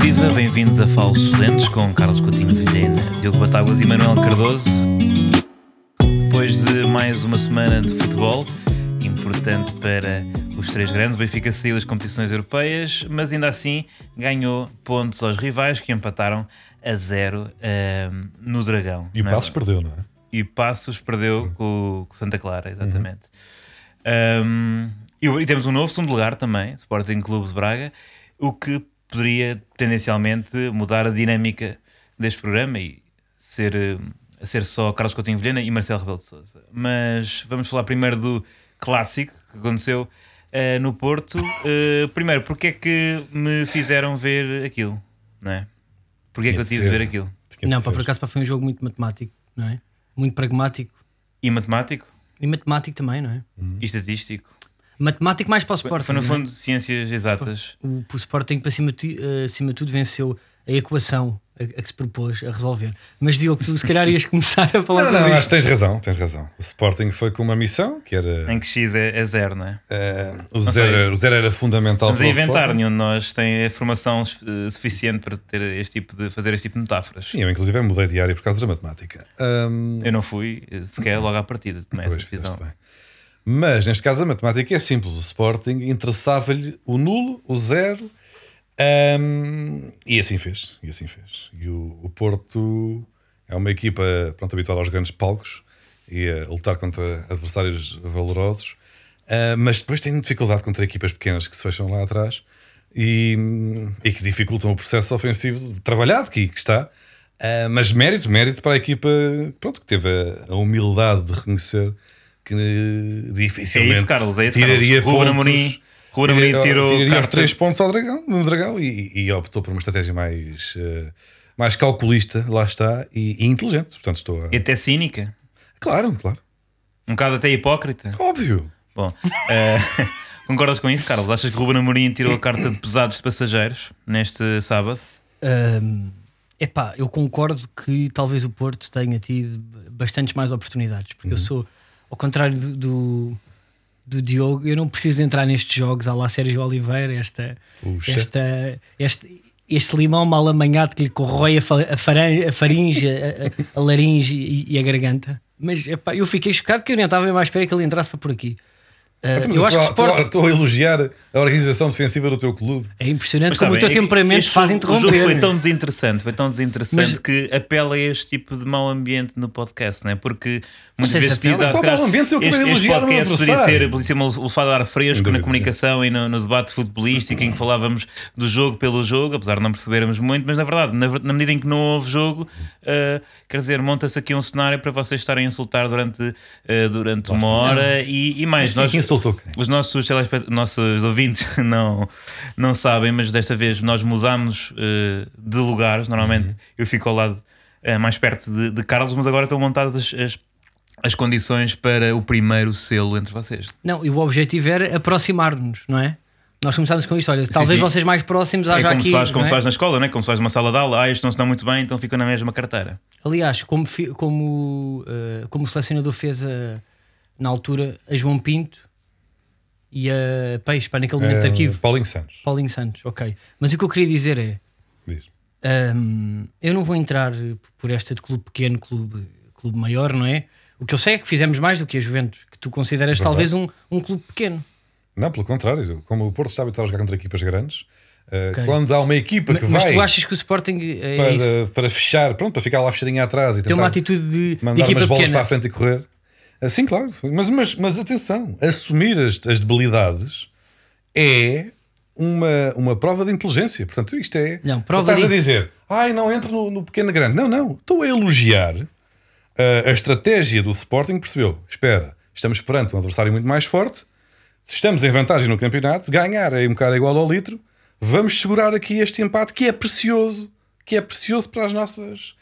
viva, bem-vindos a Falsos Lentes com Carlos Coutinho Vilhena, Diogo Batáguas e Manuel Cardoso. Depois de mais uma semana de futebol, importante para os três grandes, o Benfica saiu das competições europeias, mas ainda assim ganhou pontos aos rivais que empataram a zero ehm, no Dragão. E o é? Passos perdeu, não é? e Passos perdeu com, com Santa Clara, exatamente. Um, e, e temos um novo segundo lugar também, Sporting Clube de Braga, o que poderia tendencialmente mudar a dinâmica deste programa e ser, eh, ser só Carlos Coutinho Vilhena e Marcelo Rebelo de Sousa. Mas vamos falar primeiro do clássico que aconteceu eh, no Porto. Eh, primeiro, porque é que me fizeram ver aquilo, não é? Porque é que eu tive de ver aquilo? Não, ser. por acaso foi um jogo muito matemático, não é? Muito pragmático. E matemático? E matemático também, não é? E estatístico? Matemático mais para o Sporting. Foi no não é? fundo ciências exatas. O, o Sporting, para cima de, ti- eh, acima de tudo, venceu a equação a, a que se propôs a resolver. Mas Diogo, tu se calhar ias começar a falar Não, sobre não, isto. acho que tens razão, tens razão. O Sporting foi com uma missão que era. Em que X é, é zero, não é? eh, o, sei. zero, era- o zero era fundamental Vamos a para o inventar, Sporting. nenhum de nós tem a formação eh, suficiente para ter este tipo de, fazer este tipo de metáforas. Sim, eu inclusive mudei de área por causa da matemática. Ahm, Eu não fui sequer logo à partida, tomei essa pois, decisão. bem. Mas neste caso a matemática é simples. O Sporting interessava-lhe o nulo, o zero, ahm, e assim fez. E assim fez. E o, o Porto é uma equipa pronto, habituada aos grandes palcos e a lutar contra adversários valorosos, ah, mas depois tem dificuldade contra equipas pequenas que se fecham lá atrás e, e que dificultam o processo ofensivo trabalhado que, que está. Ah, mas mérito, mérito para a equipa pronto, que teve a, a humildade de reconhecer que eh, É dificilmente isso, Carlos, é isso, tiraria Carlos. Pontos. Amorim- Ruben Amorim tiraria- tirou tiraria os três pontos ao dragão, no dragão e, e optou por uma estratégia mais, eh, mais calculista, lá está, e, e inteligente. Portanto, estou a... E até cínica, Claro, claro. um bocado até hipócrita. Óbvio. Bom, eh, concordas com isso, Carlos? Achas que Ruben Amorim tirou a carta de pesados de passageiros neste sábado? Ahm, epá, eu concordo que talvez o Porto tenha tido bastantes mais oportunidades, porque eu sou, ao contrário do, do, do Diogo, eu não preciso entrar nestes jogos à lá Sérgio Oliveira, esta, Puxa. esta, este, este limão mal amanhado que lhe corrói a, fa- a, faringe, a, a- a laringe e, e a garganta. Mas epá, eu fiquei chocado que eu nem estava mesmo à espera que ele entrasse para por aqui. Mas eu acho que estou, a- Sporting estou a elogiar a organização defensiva do teu clube. é impressionante Mas como sabem, o teu é temperamento faz interromper. O jogo foi tão desinteressante, foi tão desinteressante Mas- que apela a este tipo de mau ambiente no podcast, não é? Porque muitas vezes diz, Mas ah, qual mau ambiente? Eu acabei de este, elogiar meu podcast podia ser, podia ser uma levada a ar fresco na comunicação e no, no debate futebolístico em que falávamos do jogo pelo jogo, apesar de não percebermos muito, mas na verdade, na, na medida em que não houve jogo, ah, quer dizer, monta-se aqui um cenário para vocês estarem a insultar durante, ah, durante uma hora e, e mais. Quem Nós, os nossos, nossos ouvintes não, não sabem, mas desta vez nós mudámos eh, de lugares. Normalmente eu fico ao lado eh, mais perto de, de Carlos, mas agora estão montadas as, as, as condições para o primeiro selo entre vocês. Não, e o objetivo era aproximar-nos, não é? Nós começámos com isto, olha, talvez sim. vocês mais próximos é haja como, aqui. se faz, como não se é? faz na escola, né? como se faz numa sala de aula. Ah, estes não se dão muito bem, então ficam na mesma carteira. Aliás, como, como, eh, como o selecionador fez a- na altura a João Pinto e a Peixe, para naquele momento de Eh, arquivo, Paulinho Santos. Paulinho Santos, ok. Mas o que eu queria dizer é: Diz. hum, eu não vou entrar por esta de clube pequeno, clube, clube maior, não é? O que eu sei é que fizemos mais do que a Juventus, que tu consideras Verdade. talvez um, um clube pequeno. Não, pelo contrário. Como o Porto está habituado a jogar contra equipas grandes, eh, Ok. quando há uma equipa que Mas, mas vai tu achas que o Sporting é para, para fechar, pronto, para ficar lá fechadinho atrás e tem uma atitude de, de mandar equipa umas bolas pequena? para a frente e correr. Assim, claro. Mas, mas, mas atenção, assumir as, as debilidades é uma, uma prova de inteligência. Portanto, isto é. Não, prova estás de- a dizer, ai, não entro no, no pequeno grande. Não, não. Estou a elogiar uh, a estratégia do Sporting. Percebeu? Espera, estamos perante um adversário muito mais forte. Se estamos em vantagem no campeonato, ganhar é um bocado igual ao litro. Vamos segurar aqui este empate que é precioso, que é precioso para as nossas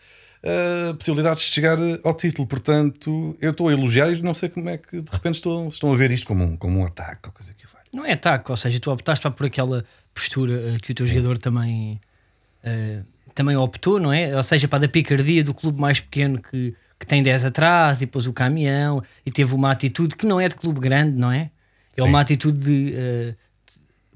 uh, possibilidades de chegar uh, ao título. Portanto, eu estou a elogiar e não sei como é que de repente estão, estão a ver isto como um, como um ataque ou coisa que vai. Não é ataque, ou seja, tu optaste para por aquela postura eh, que o teu jogador também, eh, também optou, não é? Ou seja, para da picardia do clube mais pequeno que, que tem 10 atrás e pôs o caminhão e teve uma atitude que não é de clube grande, não é? É Sim. uma atitude de, eh,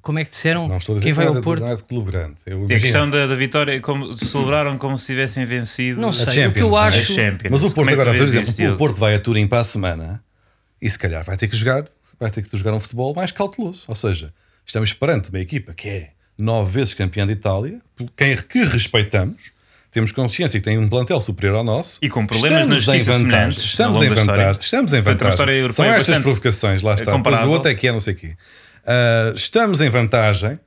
como é que disseram? Não estou a dizer Quem que vai é ao Porto? não é de clube grande. Eu E a questão da, da vitória, como, celebraram como se tivessem vencido Não a sei, o Champions, que eu é? acho. Mas o Porto é agora, por exemplo, o? Porto vai a Turim para a semana e se calhar vai ter que jogar, vai ter que jogar um futebol mais cauteloso. Ou seja, estamos perante uma equipa que é nove vezes campeã de Itália, quem que respeitamos, temos consciência que tem um plantel superior ao nosso E com problemas na estamos justiça em vantagem. semelhantes Estamos em vantagem. história. Estamos em uma vantagem. São estas provocações, lá está. Depois o outro é que é, não sei o quê. Ah, estamos em vantagem.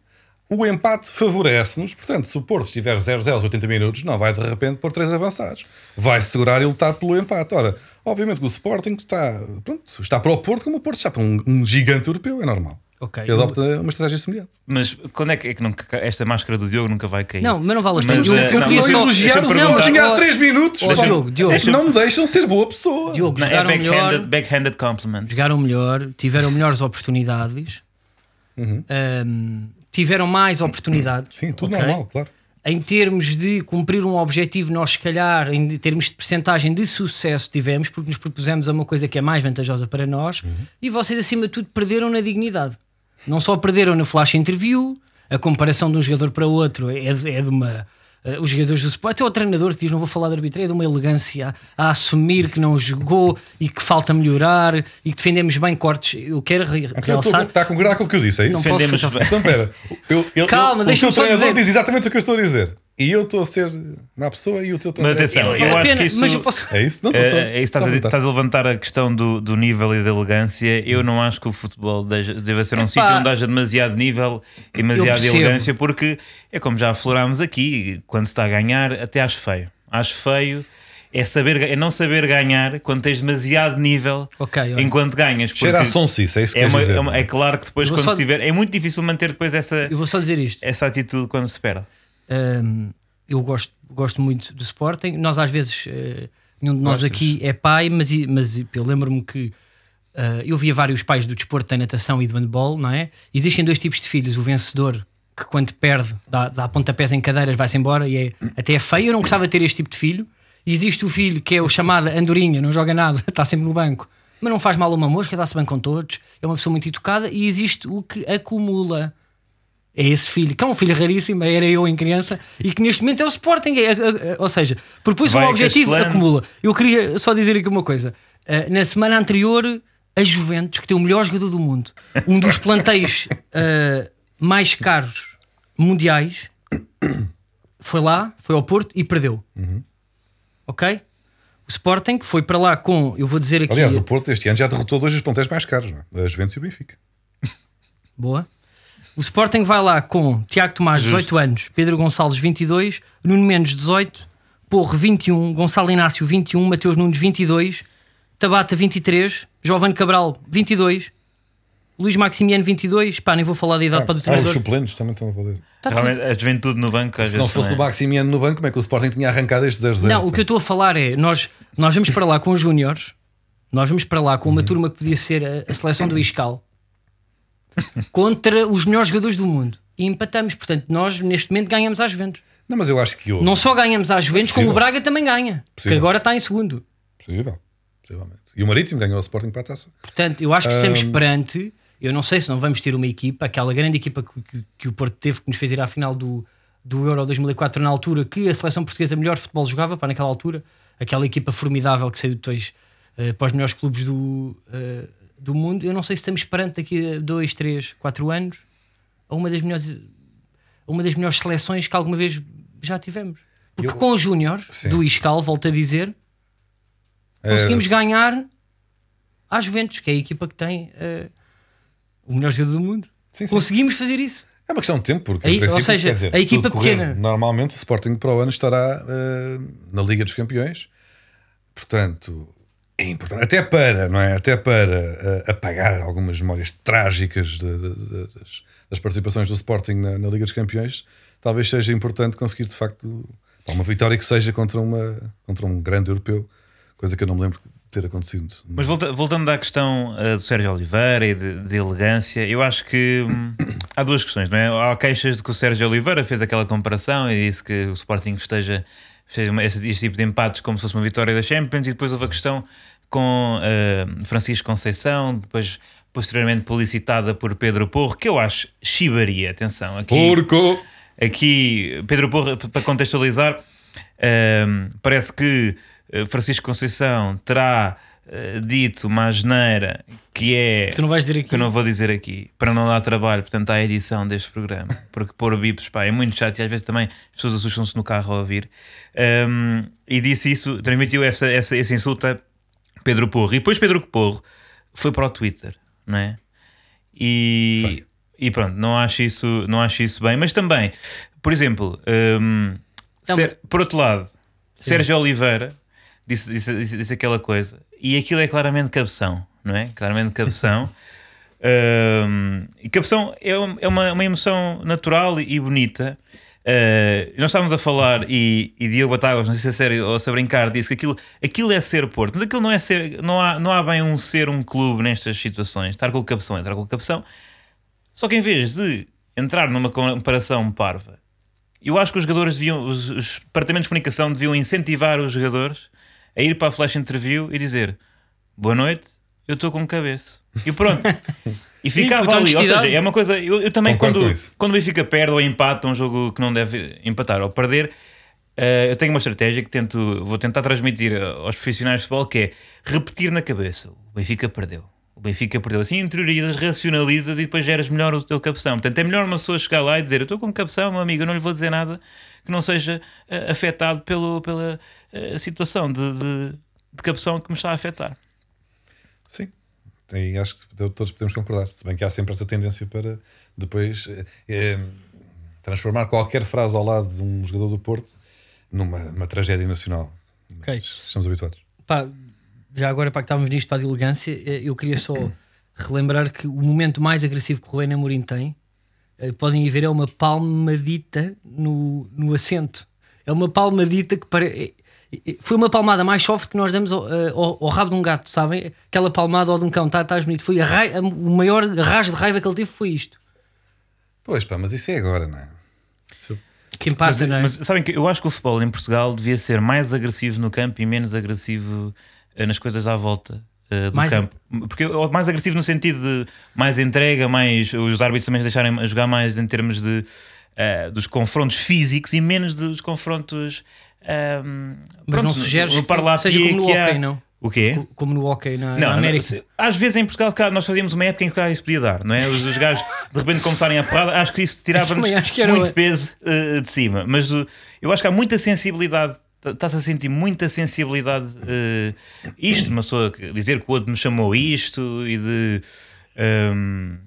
O empate favorece-nos, portanto, se o Porto estiver 0-0 aos 80 minutos, não vai de repente pôr três avançados. Vai segurar e lutar pelo empate. Ora, obviamente que o Sporting está, pronto, está para o Porto, como o Porto está para um, um gigante europeu, é normal. Ok. Que adopta uma estratégia semelhante. Mas quando é que, é que nunca, esta máscara do Diogo nunca vai cair? Não, mas não vale a pena. Eu, eh, eu não, queria só. elogiar o Sporting há Ó, 3 minutos. pá. Diogo, Diogo. É que não me deixam ser boa pessoa. Diogo, Não, é backhanded, melhor, backhanded compliment. jogaram melhor, tiveram melhores oportunidades, ahm, tiveram mais oportunidades. Sim, tudo ok? normal, claro. Em termos de cumprir um objetivo, nós, se calhar, em termos de percentagem de sucesso, tivemos, porque nos propusemos a uma coisa que é mais vantajosa para nós, e vocês, acima de tudo, perderam na dignidade. Não só perderam no flash interview, a comparação de um jogador para outro é de, é de uma. Eh, os jogadores do Sport, até o treinador que diz: Não vou falar de arbitragem, é de uma elegância a, a assumir que não jogou e que falta melhorar e que defendemos bem cortes. Eu quero re- Então, realçar. está a concordar com o que eu disse, é isso? Não posso Defendemos bem. Então, pera, eu, eu, Calma, eu, o teu treinador dizer. diz exatamente o que eu estou a dizer. E eu estou a ser má pessoa e o teu Mas atenção, Vale eu a acho pena, que isso. mas eu posso. É isso? Não estou É, é isso, estás, estou a, estás a levantar a questão do, do nível e da elegância. Eu não acho que o futebol deva ser um Epá. sítio onde haja demasiado nível e demasiada elegância, porque é como já aflorámos aqui: quando se está a ganhar, até acho feio. Acho feio é, saber, é não saber ganhar quando tens demasiado nível Ok, olha. enquanto ganhas. Cheira a sonsice, é isso que é, uma- dizer. é uma- é claro que depois, Eu quando só- se tiver, é muito difícil manter depois essa, Eu vou só dizer isto. essa atitude quando se perde. Um, eu gosto, gosto muito do Sporting. Nós, às vezes, eh, nenhum de nós Gostas? aqui é pai, mas, mas eu lembro-me que eh, eu via vários pais do desporto da natação e do handball, não é? Existem dois tipos de filhos: o vencedor, que quando perde, dá, dá pontapés em cadeiras, vai-se embora e é, até é feio. Eu não gostava de ter este tipo de filho. E existe o filho que é o chamado Andorinha, não joga nada, está sempre no banco, mas não faz mal uma mosca, dá-se bem com todos, é uma pessoa muito educada. E existe o que acumula é esse filho, que é um filho raríssimo, era eu em criança, e que neste momento é o Sporting. É, é, é, ou seja, propôs um objetivo, castelando. acumula. Eu queria só dizer aqui uma coisa. Uh, na semana anterior, a Juventus, que tem o melhor jogador do mundo, um dos plantéis uh, mais caros mundiais, foi lá, foi ao Porto e perdeu. Ok? O Sporting foi para lá com, eu vou dizer aqui. Aliás, o Porto este ano já derrotou dois dos pontéis mais caros, não é? a Juventus e o Benfica. Boa. O Sporting vai lá com Tiago Tomás, Justo. 18 anos, Pedro Gonçalves, 22, Nuno Mendes, 18, Porro, 21, Gonçalo Inácio, 21, Mateus Nunes, 22, Tabata, 23, Giovanni Cabral, 22, Luís Maximiano, 22. Pá, nem vou falar da idade Ah, para do ah, os treinador. suplentes também estão a valer. Tá. Realmente, a juventude no banco Se não fosse o também. Maximiano no banco, como é que o Sporting tinha arrancado este 0-0? Não, o que eu estou a falar é: nós, nós vamos para lá com os Júniores, nós vamos para lá com uma turma que podia ser a, a seleção do Iscal contra os melhores jogadores do mundo e empatamos. Portanto, nós neste momento ganhamos às Juventus. Não, mas eu acho que houve. Não só ganhamos às Juventus, como o. Braga também ganha, que Possível. agora está em segundo. Possível, possivelmente. E o Marítimo ganhou o Sporting para a taça. Portanto, eu acho que estamos perante. Eu não sei se não vamos ter uma equipa, aquela grande equipa que, que- que o Porto teve, que nos fez ir à final do, do Euro 2004, na altura que a seleção portuguesa melhor futebol jogava, para naquela altura, aquela equipa formidável que saiu depois eh, para os melhores clubes do, eh, do mundo. Eu não sei se estamos perante daqui a 2, 3, 4 anos a uma das melhores, uma das melhores seleções que alguma vez já tivemos. Porque Eu- com o Júnior Sim. do Iscal, volto a dizer, É, conseguimos ganhar à Juventus, que é a equipa que tem eh, o melhor jogador do mundo. Sim, sim. Conseguimos fazer isso. É uma questão de tempo, porque Aí, ou seja, dizer, a equipa correr pequena. Normalmente o Sporting para o ano estará eh, na Liga dos Campeões. Portanto, é importante. Até para, não é? Até para eh, apagar algumas memórias trágicas de- de- de- das, das participações do Sporting na, na Liga dos Campeões, talvez seja importante conseguir de facto uma vitória que seja contra, uma, contra um grande europeu, coisa que eu não me lembro ter acontecido. Mas volta- voltando à questão uh, do Sérgio Oliveira e de, elegância, eu acho que hum, há duas questões, não é? Há queixas de que o Sérgio Oliveira fez aquela comparação e disse que o Sporting festeja, uma- este, este tipo de empates como se fosse uma vitória da Champions, e depois houve a questão com uh, Francisco Conceição, depois posteriormente publicitada por Pedro Porro, que eu acho chibaria. Atenção, aqui, Porco! aqui Pedro Porro, para contextualizar, ehm, parece que eh, Francisco Conceição terá eh, dito uma asneira que é. Tu não vais dizer aqui. que eu não vou dizer aqui, para não dar trabalho, portanto, à edição deste programa, porque pôr bips pá, é muito chato e às vezes também as pessoas assustam-se no carro a ouvir. Um, e disse isso, transmitiu essa, essa, esse insulto a Pedro Porro. E depois Pedro Porro foi para o Twitter, não é? E, e pronto, não acho, isso, não acho isso bem, mas também, por exemplo, um, Ser- por outro lado, Sérgio Oliveira disse, disse, disse, disse aquela coisa, e aquilo é claramente cabeção, não é? Claramente cabeção. E cabeção é, é uma, uma emoção natural e, e bonita. Uh, nós estávamos a falar e, e Diogo Batáguas, não sei se é sério ou se a brincar, disse que aquilo, aquilo é ser Porto, mas aquilo não é ser, não há, não há bem um ser um clube nestas situações. Estar com o cabeção, é entrar com o cabeção. Só que em vez de entrar numa comparação parva, eu acho que os jogadores deviam, os, os departamentos de comunicação deviam incentivar os jogadores a ir para a flash interview e dizer boa noite, eu estou com cabeça. E pronto. E ficava ali. Ou seja, é uma coisa. Eu, eu também, Concordo quando, quando o Benfica perde ou empata um jogo que não deve empatar ou perder, eh, eu tenho uma estratégia que tento, vou tentar transmitir aos profissionais de futebol que é repetir na cabeça: o Benfica perdeu. Benfica perdeu. Assim interiorizas, racionalizas e depois geras melhor o teu cabeção. Portanto, é melhor uma pessoa chegar lá e dizer: Eu estou com cabeção, meu amigo, eu não lhe vou dizer nada que não seja eh, afetado pelo, pela eh, situação de, de, de cabeção que me está a afetar. Sim. E acho que todos podemos concordar. Se bem que há sempre essa tendência para depois eh, transformar qualquer frase ao lado de um jogador do Porto numa, numa tragédia nacional. Ok. Estamos habituados. Pá, já agora para que estávamos nisto para a elegância, eh, eu queria só relembrar que o momento mais agressivo que o Rubén Amorim tem, eh, podem ir ver, é uma palmadita no, no assento. É uma palmadita que pare... eh, foi uma palmada mais soft que nós damos ao, ao- ao rabo de um gato, sabem? Aquela palmada ao de um cão, tá, estás bonito. Foi o maior rasgo de raiva que ele teve foi isto. Pois pá, mas isso é agora, não é? Quem Mas, passa, não é? mas sabem que eu acho que o futebol em Portugal devia ser mais agressivo no campo e menos agressivo nas coisas à volta eh, do Mais- campo. Porque ou mais agressivo no sentido de mais entrega, mais os árbitros também deixarem jogar mais em termos de eh, dos confrontos físicos e menos dos confrontos. ehm, Mas não pronto, sugeres no parlapia seja como no há- hockey, não? O quê? Co- Como no hockey na, Não, na não, América. se- às vezes em Portugal cara, nós fazíamos uma época em que cara, isso podia dar, não é? Os, os gajos de repente começarem a porrada, acho que isso tirava-nos muito peso eh, de cima. Mas uh, eu acho que há muita sensibilidade, tá- está-se a sentir muita sensibilidade. eh, isto, uma pessoa dizer que o outro me chamou isto e de. ehm,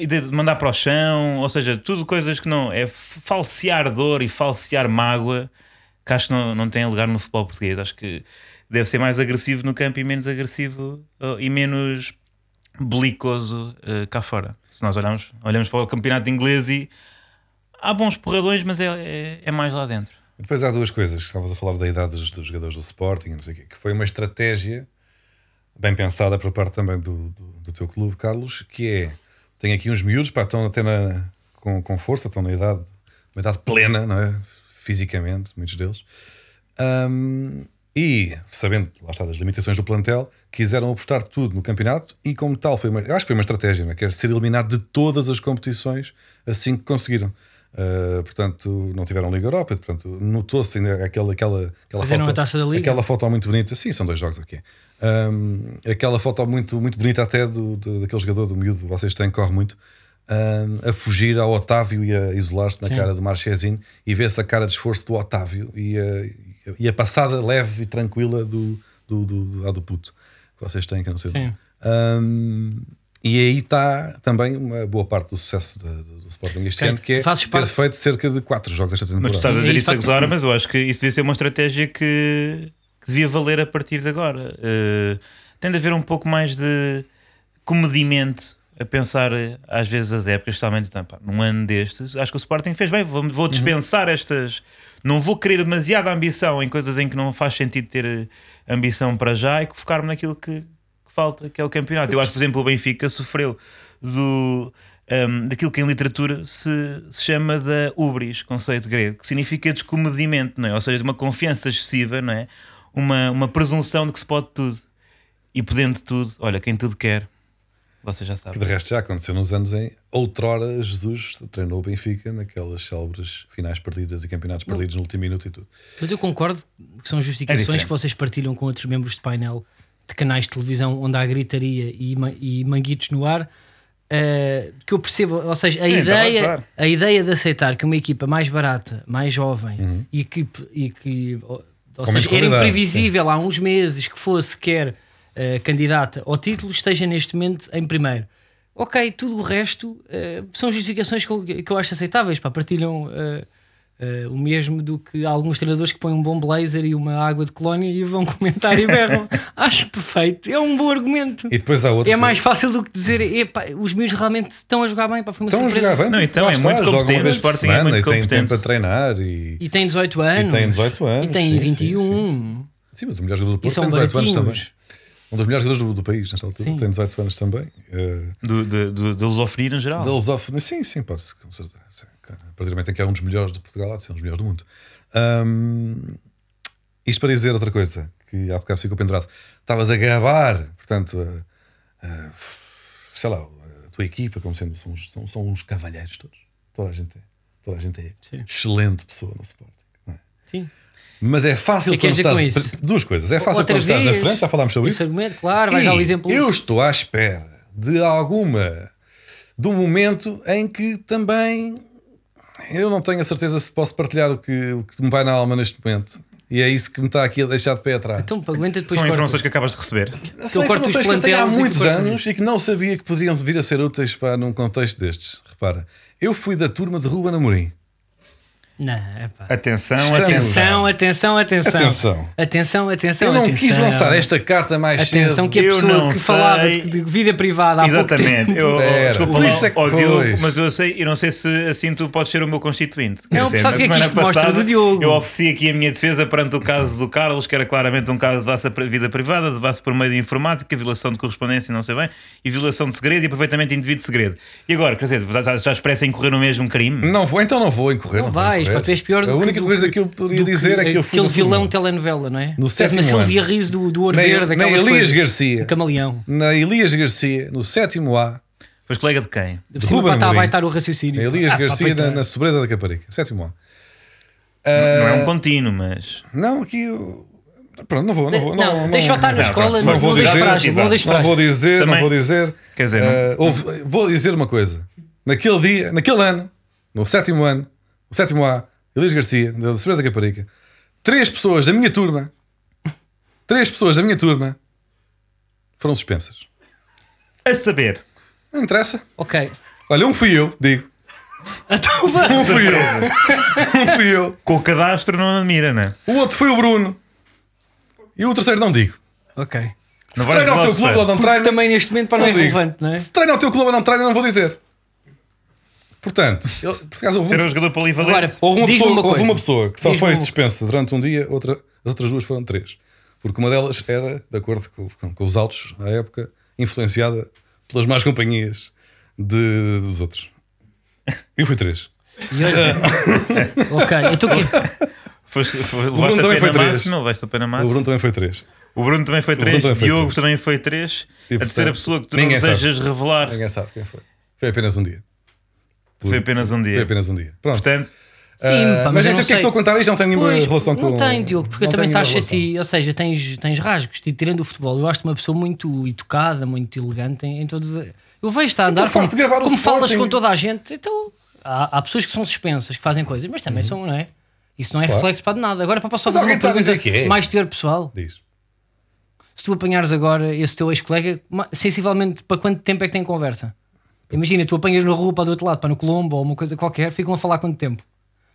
e de mandar para o chão, ou seja, tudo coisas que não é falsear dor e falsear mágoa que acho que não, não tem lugar no futebol português. Acho que deve ser mais agressivo no campo e menos agressivo uh, e menos belicoso uh, cá fora. Se nós olharmos, olhamos para o campeonato inglês e há bons porradões, mas é, é, é mais lá dentro. Depois há duas coisas. Estavas a falar da idade dos, dos jogadores do Sporting, não sei quê, que foi uma estratégia bem pensada por parte também do, do, do teu clube, Carlos, que é tem aqui uns miúdos, pá, estão até na, com, com força, estão na idade, uma idade plena, não é? Fisicamente, muitos deles. Ahm, e, sabendo, lá está, das limitações do plantel, quiseram apostar tudo no campeonato e, como tal, foi uma, acho que foi uma estratégia, não é? que era ser eliminado de todas as competições assim que conseguiram. Uh, portanto, não tiveram Liga Europa, portanto, notou-se ainda aquela, aquela, aquela, Perderam foto, a Taça da Liga. aquela foto muito bonita. Sim, são dois jogos aqui. Um, aquela foto muito, muito bonita, até do, do- daquele jogador do miúdo, vocês têm, corre muito, um, a fugir ao Otávio e a isolar-se na Sim. cara do Marchezinho e vê-se a cara de esforço do Otávio e a, e a passada leve e tranquila do, do, do, do, do puto que vocês têm, que não sei. Sim. Um, e aí está também uma boa parte do sucesso do, do Sporting este ano, que é fazes ter parte- feito cerca de 4 jogos esta temporada. Mas tu estás a dizer isso a faz- gozar, mas eu acho que isso devia ser uma estratégia que, que devia valer a partir de agora. Uh, tem de haver um pouco mais de comedimento a pensar eh, às vezes as épocas, especialmente então, pá, num ano destes. Acho que o Sporting fez bem, vou, vou dispensar estas. Não vou querer demasiada ambição em coisas em que não faz sentido ter eh, ambição para já e focar-me naquilo que, que falta, que é o campeonato. Eu acho, por exemplo, o Benfica sofreu do, um, daquilo que em literatura se, se chama da ubris, conceito grego, que significa descomedimento, não é? ou seja, de uma confiança excessiva, não é? uma, uma presunção de que se pode tudo. E podendo tudo, olha, quem tudo quer, Vocês já Que sabem. de resto já aconteceu nos anos em. Outrora, Jesus treinou o Benfica naquelas célebres finais perdidas e campeonatos perdidos no último minuto e tudo. Mas eu concordo que são justificações diferente. que vocês partilham com outros membros de painel de canais de televisão onde há gritaria e, e manguitos no ar. eh, que eu percebo, ou seja, a Sim, a ideia, a ideia de aceitar que uma equipa mais barata, mais jovem Uhum. e que, e que ou, ou seja, era imprevisível há uns meses que fosse sequer eh, candidata ao título, esteja neste momento em primeiro. Ok, tudo o resto eh, são justificações que eu, que eu acho aceitáveis. Pá, partilham eh, eh, o mesmo do que alguns treinadores que põem um bom blazer e uma água de colónia e vão comentar e berram. acho perfeito, é um bom argumento. E depois há outro. É mais fácil do que dizer "Epá, os meus realmente estão a jogar bem. Pá, foi uma Estão a surpresa. jogar bem. Não, então é está, muito jogam competente, o Sporting por é semana muito e tem competente. tempo a treinar e, E tem 18 anos. tem 18 anos. E tem sim, 21. Sim, sim. Sim, mas o melhor jogador do E Porto tem 18 anos também. baratinhos. Um dos melhores jogadores do, do país, nesta altura, Sim. tem 18 anos também. Uh, Do, de, do, da lusofonia em geral. da Lusófona, sim, sim, pode ser, com certeza. Sim, cara, a partir do momento em que é um dos melhores de Portugal, há de ser um dos melhores do mundo. Ahm, isto para dizer outra coisa, que há bocado ficou pendurado. Estavas a gabar, portanto, a, a- sei lá, a tua equipa, como sendo, são, uns- são, são uns cavalheiros todos. Toda a gente é, toda a gente é Sim. excelente pessoa no Sporting. é? Sim. Mas é fácil que é quando estás. Duas coisas. É fácil Outra quando estás na frente, já falámos sobre isso. argumento, claro, vais E dar o exemplo. Eu estou à espera de alguma. de um momento em que também. Eu não tenho a certeza se posso partilhar o que, o que me vai na alma neste momento. E é isso que me está aqui a deixar de pé atrás. Então, aguenta depois São cortas. informações que acabas de receber. São os informações que eu tenho há muitos cortas anos e que não sabia que poderiam vir a ser úteis para num contexto destes. Repara, eu fui da turma de Ruben Amorim. Não. Atenção, atenção. Atenção, atenção, atenção. Atenção. Atenção, atenção. Eu não atenção. quis lançar esta carta mais Atenção cedo. que a Eu pessoa não que falava sei. de, de vida privada há pouco Exatamente. tempo. Eu, desculpa Por isso é que ó, Diogo, pois. mas eu, sei, eu não sei se assim tu podes ser o meu constituinte. Quer Não, dizer, que é que na isto semana mostra passada do Diogo? Eu ofereci aqui a minha defesa perante o caso do Carlos, que era claramente um caso de vassa vida privada, de vassa por meio de informática, violação de correspondência, não sei bem, e violação de segredo e aproveitamento indevido de segredo. E agora, quer dizer, já, já expressa incorrer no mesmo crime? Não vou, então não vou incorrer. Não vou vais, tu és pior do A que- única do coisa que- que eu poderia dizer é que eu fui. Aquele vilão turma. telenovela, não é? No És uma sétimo Silvia ano. Riso do, do Ouro Na, Verde, na Elias coisas. Garcia. O camaleão. Na Elias Garcia, no sétimo A. Foste colega de quem? De Ruben para Amorim. vai estar o raciocínio. Na Elias Ah, Garcia, na, coitado. na Sobreda da Caparica. Sétimo A. Não Ah, é um contínuo, mas. Não, aqui. eu- Pronto, não vou. Não, vou, Não, não, deixa eu estar na não, escola, não, Não vou dizer, Não vou dizer, não Também- vou dizer. Quer dizer, não- Ah, houve- vou dizer uma coisa. Naquele dia, naquele ano, no sétimo ano, o sétimo A, Elias Garcia, da Sobreda da Caparica, três pessoas da minha turma, três pessoas da minha turma foram suspensas. A saber. Não interessa. Ok. Olha, um fui eu, digo. Então vá. Um fui eu. Um fui eu. Com o cadastro não admira, né? O outro foi o Bruno. E o terceiro não digo. Ok. Não Se treina ao teu clube ou não treina. Também neste momento para não é não relevante, não é? Se treina ao teu clube ou não treina, não vou dizer. Portanto, ele, por acaso houve, Ser um- jogador polivalente. Agora, houve uma, pessoa, uma houve coisa. uma pessoa que só foi suspensa durante um dia, outra, as outras duas foram três. Porque uma delas era, de acordo com, com- com os autos à época, influenciada pelas más companhias de- dos outros. Eu fui três. E olha- ok, então o quê? Foste, foi, Bruno também foi três. levaste a pena O. Bruno também foi três. O Bruno também foi Bruno 3, também foi Diogo três. também foi 3. E, A terceira pessoa que tu não ninguém sabe. desejas revelar Ninguém sabe quem foi. Foi apenas um dia. Foi apenas um Foi dia. apenas um dia. Pronto. Portanto, Sim, Ah, pá, mas eu sei não porque é que sei. estou a contar isto, não tem nenhuma Pois, relação com Não tem, Diogo, porque não também estás chati, ou seja, tens, tens rasgos, tirando o futebol. Eu acho-te uma pessoa muito educada, muito elegante em, em todos. a- Eu vejo-te a andar farto como, de gabar o como falas com toda a gente. Então, há, há pessoas que são suspensas, que fazem coisas, mas também são, não é? Isso não é Uhum. Claro. reflexo para de nada. Agora, para passar Mas alguém está a dizer que é. mais teor pessoal, Diz. se tu apanhares agora esse teu ex-colega, sensivelmente para quanto tempo é que tem conversa? Imagina, tu apanhas na rua para do outro lado, para no Colombo ou uma coisa qualquer, ficam a falar quanto tempo?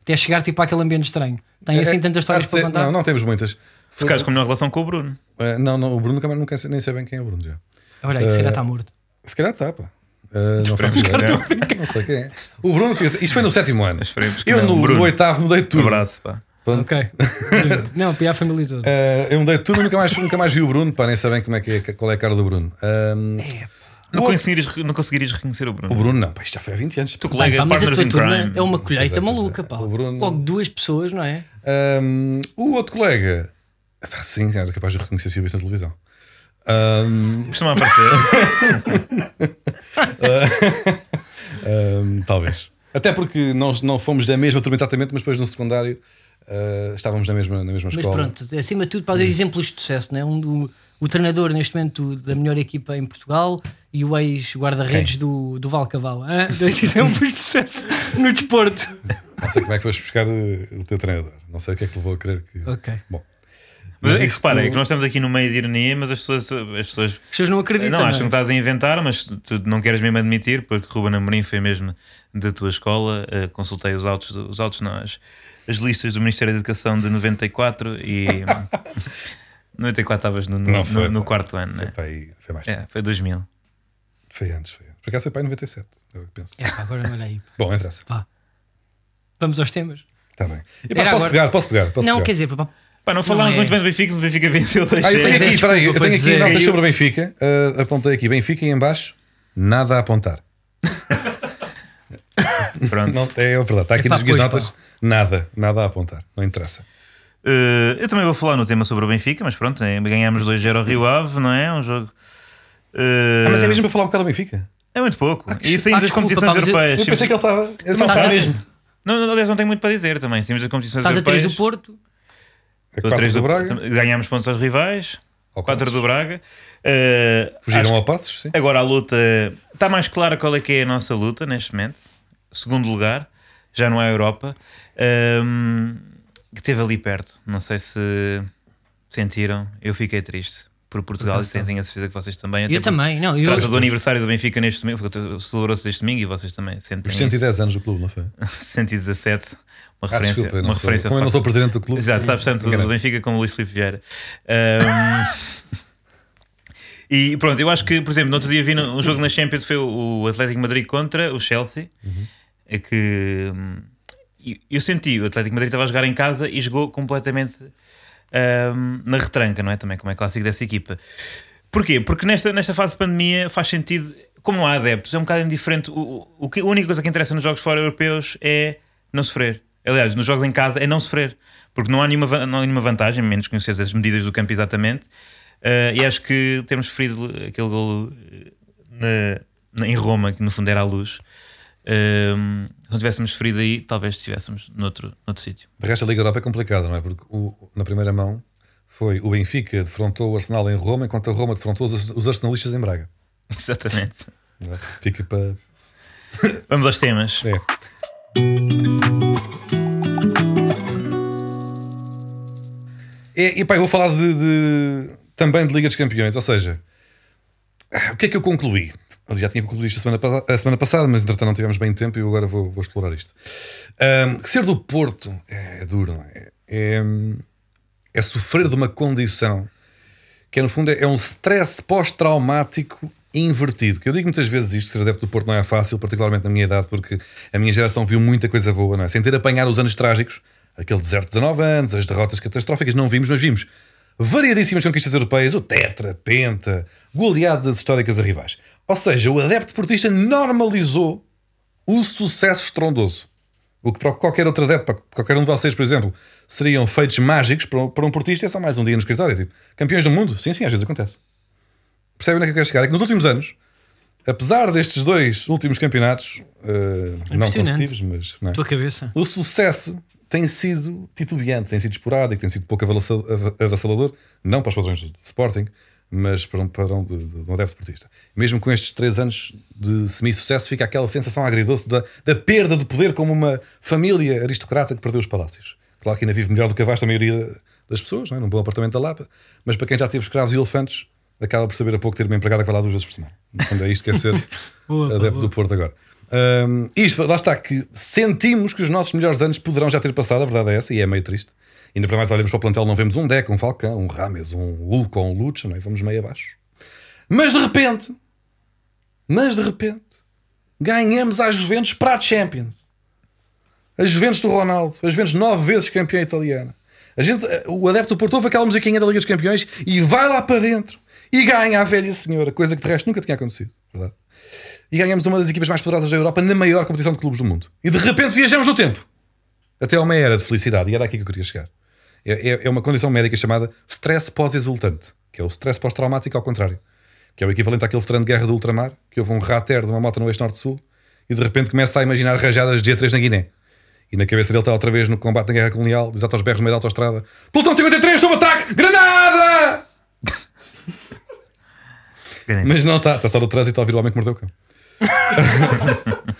Até chegar tipo àquele ambiente estranho. Tem assim É- tantas histórias para contar? Não, não temos muitas. ficares com a melhor relação com o Bruno. Eh, não, não, o Bruno nunca, nunca nem sei bem quem é o Bruno já. Olha aí, Eh, se calhar está morto. Se calhar está, pá. Eh, não faço ideia. Não sei quem é. O Bruno, que- isto foi no sétimo ano. Eu não. no, oitavo mudei de Um abraço, pá. Pronto. Ok. não, para a família toda. Eh, eu mudei e nunca mais, nunca mais vi o Bruno, para nem sabem como é que é, qual é a cara do Bruno. Ahm, Não, O- conseguirias, não conseguirias reconhecer o Bruno. o Bruno não, pá, isto já foi há 20 anos. Tu colega, pá, mas a tua turma é uma colheita é, maluca, pá. O Bruno- Logo duas pessoas, não é? Ahm, o outro colega, pá, sim, era capaz de reconhecer Silvio na televisão. Ahm, Costuma aparecer. ahm, talvez. Até porque nós não fomos da mesma turma exatamente, mas depois no secundário ah, estávamos na mesma, na mesma Mas escola. pronto, acima de tudo, para dar exemplos de sucesso, não é? Um do, o treinador neste momento da melhor equipa em Portugal e o ex-guarda-redes do, do Valcaval. hã? Dois exemplos de sucesso no desporto. Não sei como é que foste buscar eh, o teu treinador. Não sei o que é que levou a crer que. Ok. Bom. Mas é que isto- repara, é que nós estamos aqui no meio de ironia, mas as pessoas, as pessoas As pessoas não acreditam. não acham que não é? estás a inventar, mas tu não queres mesmo admitir, porque Ruben Amorim foi mesmo da tua escola. eh, consultei os autos, os autos não, as, as listas do Ministério da Educação de 94 e. 94 estavas no, no, Não foi, no- no pá. quarto ano, Foi, né? pá, aí, foi mais. É, foi 2000. Foi antes. Foi. Por acaso foi para aí 97. é o que penso. É, pá, agora olha aí. Bom, interessa. Pá. Vamos aos temas. Está bem. E pá, posso agora- pegar, posso pegar. Posso não, pegar. quer dizer, pá, Pá, não falámos é. muito bem do Benfica, o Benfica venceu 2 Ah, eu tenho é, aqui, desculpa, peraí, eu tenho aqui é. notas Eu- sobre o Benfica. Ah, apontei aqui Benfica e em baixo, nada a apontar. Pronto. Não, é verdade, está aqui Epá, nas minhas notas, nada, nada a apontar. Não interessa. Eh, eu também vou falar no tema sobre o Benfica, mas pronto, eh, ganhámos 2-0 ao Rio Ave, não é? Um jogo. eh, Ah, mas é mesmo para falar um bocado do Benfica? é muito pouco. e ah, saímos das desculpa, competições eu- europeias. Eu pensei que ele estava. Ele não está a- mesmo. Não, não, aliás, não tenho muito para dizer também. Saímos das competições estás a europeias. 3 do Porto. É a 4 três do Braga. Ganhámos pontos aos rivais. Ao 4 Passos. do Braga. Eh, Fugiram acho ao Passos, sim. agora a luta está mais clara qual é que é a nossa luta neste momento. Segundo lugar, já não é a Europa. Ehm, que esteve ali perto. Não sei se sentiram. Eu fiquei triste por Portugal e tenho a certeza que vocês também. Eu também. Não, Se eu, trata do aniversário do Benfica neste domingo, celebrou-se este domingo e vocês também sentem Os isso. 110 anos do clube, não foi? 117, uma Ah, referência, desculpa, eu não uma sou, referência como eu não sou presidente do clube. Exato, sabes tanto do enganei. Benfica como o Luís Filipe Vieira. Ahm, e pronto, eu acho que, por exemplo, no outro dia vi no- um jogo na Champions foi o Atlético Madrid contra o Chelsea. É que hum, eu senti, o Atlético Madrid estava a jogar em casa e jogou completamente ahm, na retranca, não é? Também, como é clássico dessa equipa. Porquê? Porque nesta, nesta fase de pandemia faz sentido, como não há adeptos, é um bocado indiferente. O, o, que, a única coisa que interessa nos jogos fora europeus é não sofrer. Aliás, nos jogos em casa é não sofrer, porque não há nenhuma, não há nenhuma vantagem, menos conhecer as medidas do campo exatamente. Ah, e acho que temos sofrido aquele golo eh, na, na- em Roma, que no fundo era a luz. Se não tivéssemos sofrido aí, talvez estivéssemos noutro, noutro sítio. De resto, a Liga Europa é complicada, não é? Porque o- na primeira mão foi o Benfica defrontou o Arsenal em Roma, enquanto a Roma defrontou os, os arsenalistas em Braga. Exatamente. é? Fica para. Vamos aos temas. É. E, e pá, eu vou falar de, de- também de Liga dos Campeões, ou seja, o que é que eu concluí? Aliás, já tinha concluído isto a semana, a semana passada, mas entretanto não tivemos bem tempo e eu agora vou, vou explorar isto. Que ser do Porto é, é duro, não é? É, é sofrer de uma condição que no fundo é, é um stress pós-traumático invertido. Que eu digo muitas vezes isto, ser adepto do Porto não é fácil, particularmente na minha idade, porque a minha geração viu muita coisa boa, não é? Sem ter apanhado os anos trágicos, aquele deserto de 19 anos, as derrotas catastróficas, não vimos, mas vimos variadíssimas conquistas europeias, o Tetra, Penta, goleadas históricas a rivais. Ou seja, o adepto portista normalizou o sucesso estrondoso. O que para qualquer outro adepto, para qualquer um de vocês, por exemplo, seriam feitos mágicos para um, para um portista, é só mais um dia no escritório. Tipo, campeões do mundo? Sim, sim, às vezes acontece. Percebem onde é que eu quero chegar? É que nos últimos anos, apesar destes dois últimos campeonatos, eh, não consecutivos, mas não é? tua cabeça. o sucesso tem sido titubeante, tem sido esporádico, tem sido pouco avassa- ava- avassalador, não para os padrões do Sporting, mas para um padrão de, de, de um adepto portista. Mesmo com estes três anos de semi-sucesso, fica aquela sensação agridoce da, da perda de poder como uma família aristocrata que perdeu os palácios. Claro que ainda vive melhor do que a vasta maioria das pessoas, não é? num bom apartamento da Lapa, mas para quem já teve escravos e elefantes, acaba por saber a pouco ter uma empregada que vai lá duas vezes por semana. Fundo, é isto que é ser Boa, adepto boa. do Porto agora. Hum, isto, lá está, que sentimos que os nossos melhores anos poderão já ter passado, a verdade é essa, e é meio triste. Ainda para mais olhamos para o plantel, não vemos um Deca, um Falcão, um Rames, um Hulk ou um Lucha, não é? vamos meio abaixo. Mas de repente, mas de repente, ganhamos à Juventus para a Champions. A Juventus do Ronaldo, a Juventus nove vezes campeã italiana. A gente, o adepto do Porto ouve aquela musiquinha da Liga dos Campeões e vai lá para dentro e ganha a velha senhora, coisa que de resto nunca tinha acontecido, verdade? E ganhamos uma das equipas mais poderosas da Europa na maior competição de clubes do mundo. E de repente viajamos no tempo até uma era de felicidade. E era aqui que eu queria chegar. É, é- é uma condição médica chamada stress pós-exultante, que é o stress pós-traumático ao contrário, que é o equivalente àquele veterano de guerra do ultramar, que houve um rater de uma moto no eixo norte-sul e de repente começa a imaginar rajadas de G3 na Guiné. E na cabeça dele está outra vez no combate na guerra colonial, diz aos berros no meio da autostrada: Pelotão 53, sob ataque! Granada! Mas não está, está só no trânsito a ouvir o homem que mordeu o cão.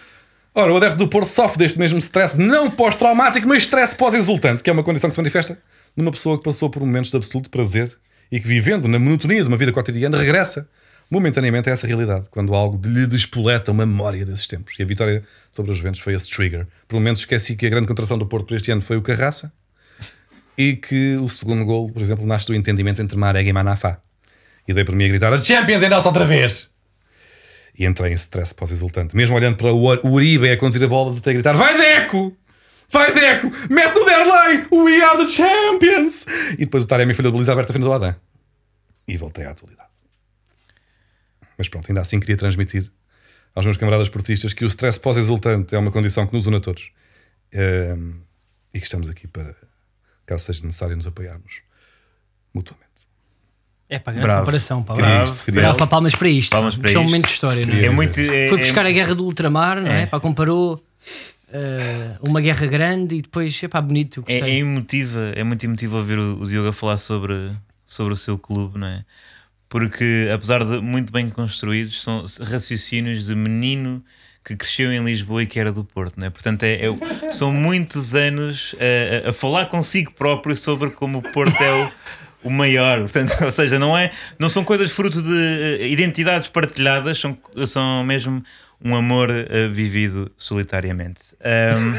Ora, o adepto do Porto sofre deste mesmo stress, não pós-traumático, mas stress pós-exultante, que é uma condição que se manifesta numa pessoa que passou por momentos de absoluto prazer e que, vivendo na monotonia de uma vida cotidiana, regressa momentaneamente a essa realidade, quando algo lhe despoleta uma memória desses tempos. E a vitória sobre os Juventus foi esse trigger. Por momentos esqueci que a grande contração do Porto para este ano foi o Carraça e que o segundo gol, por exemplo, nasce do entendimento entre Marega e Manafá. E dei por mim a gritar: a Champions é nossa outra vez! E entrei em stress pós-exultante. Mesmo olhando para o Uribe a conduzir a bolas até a gritar: Vai Deco! Vai Deco! Mete no Derlei! We are the champions! E depois o Taremi foi a baliza aberta frente do Adam. E voltei à atualidade. Mas pronto, ainda assim queria transmitir aos meus camaradas portistas que o stress pós-exultante é uma condição que nos une a todos. Um, e que estamos aqui para, caso seja necessário, nos apoiarmos mutuamente. É para grande Bravo. comparação, pá. Queria Bravo. isto, queria- Bravo, palmas para isto. Palmas para Isto é um momento de história, não é? É muito. é- Foi é- buscar a guerra do ultramar, não é? É. Pá, comparou eh, uma guerra grande e depois, é pá, bonito. É, é emotiva, é muito emotivo ouvir o, o Diogo a falar sobre, sobre o seu clube, não é? Porque, apesar de muito bem construídos, são raciocínios de menino que cresceu em Lisboa e que era do Porto, não é? Portanto, é, é- são muitos anos a, a- a falar consigo próprio sobre como o Porto é o, o maior. Portanto, ou seja, não, é, não são coisas fruto de eh, identidades partilhadas, são, são mesmo um amor eh, vivido solitariamente. Ahm,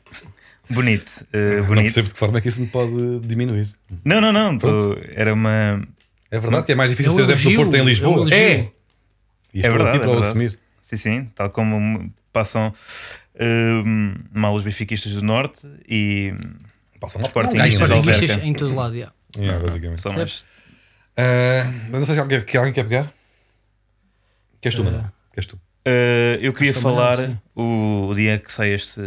bonito, Não bonito. percebo de que forma é que isso me pode diminuir. Não, não, não. tô- era uma. É verdade que é mais difícil É um ser adepto do Porto em é um Lisboa. É! E estou verdade, aqui para é o assumir. Sim, sim. Tal como passam hum, mal os benfiquistas do Norte e Passam não Sportingistas em todo lado, já. Yeah, basicamente. são mais. Ah, não sei se alguém, que alguém quer pegar. Queres tu, Manuel? Queres tu? Uh, eu queria falar melhor, o, o dia que sai este,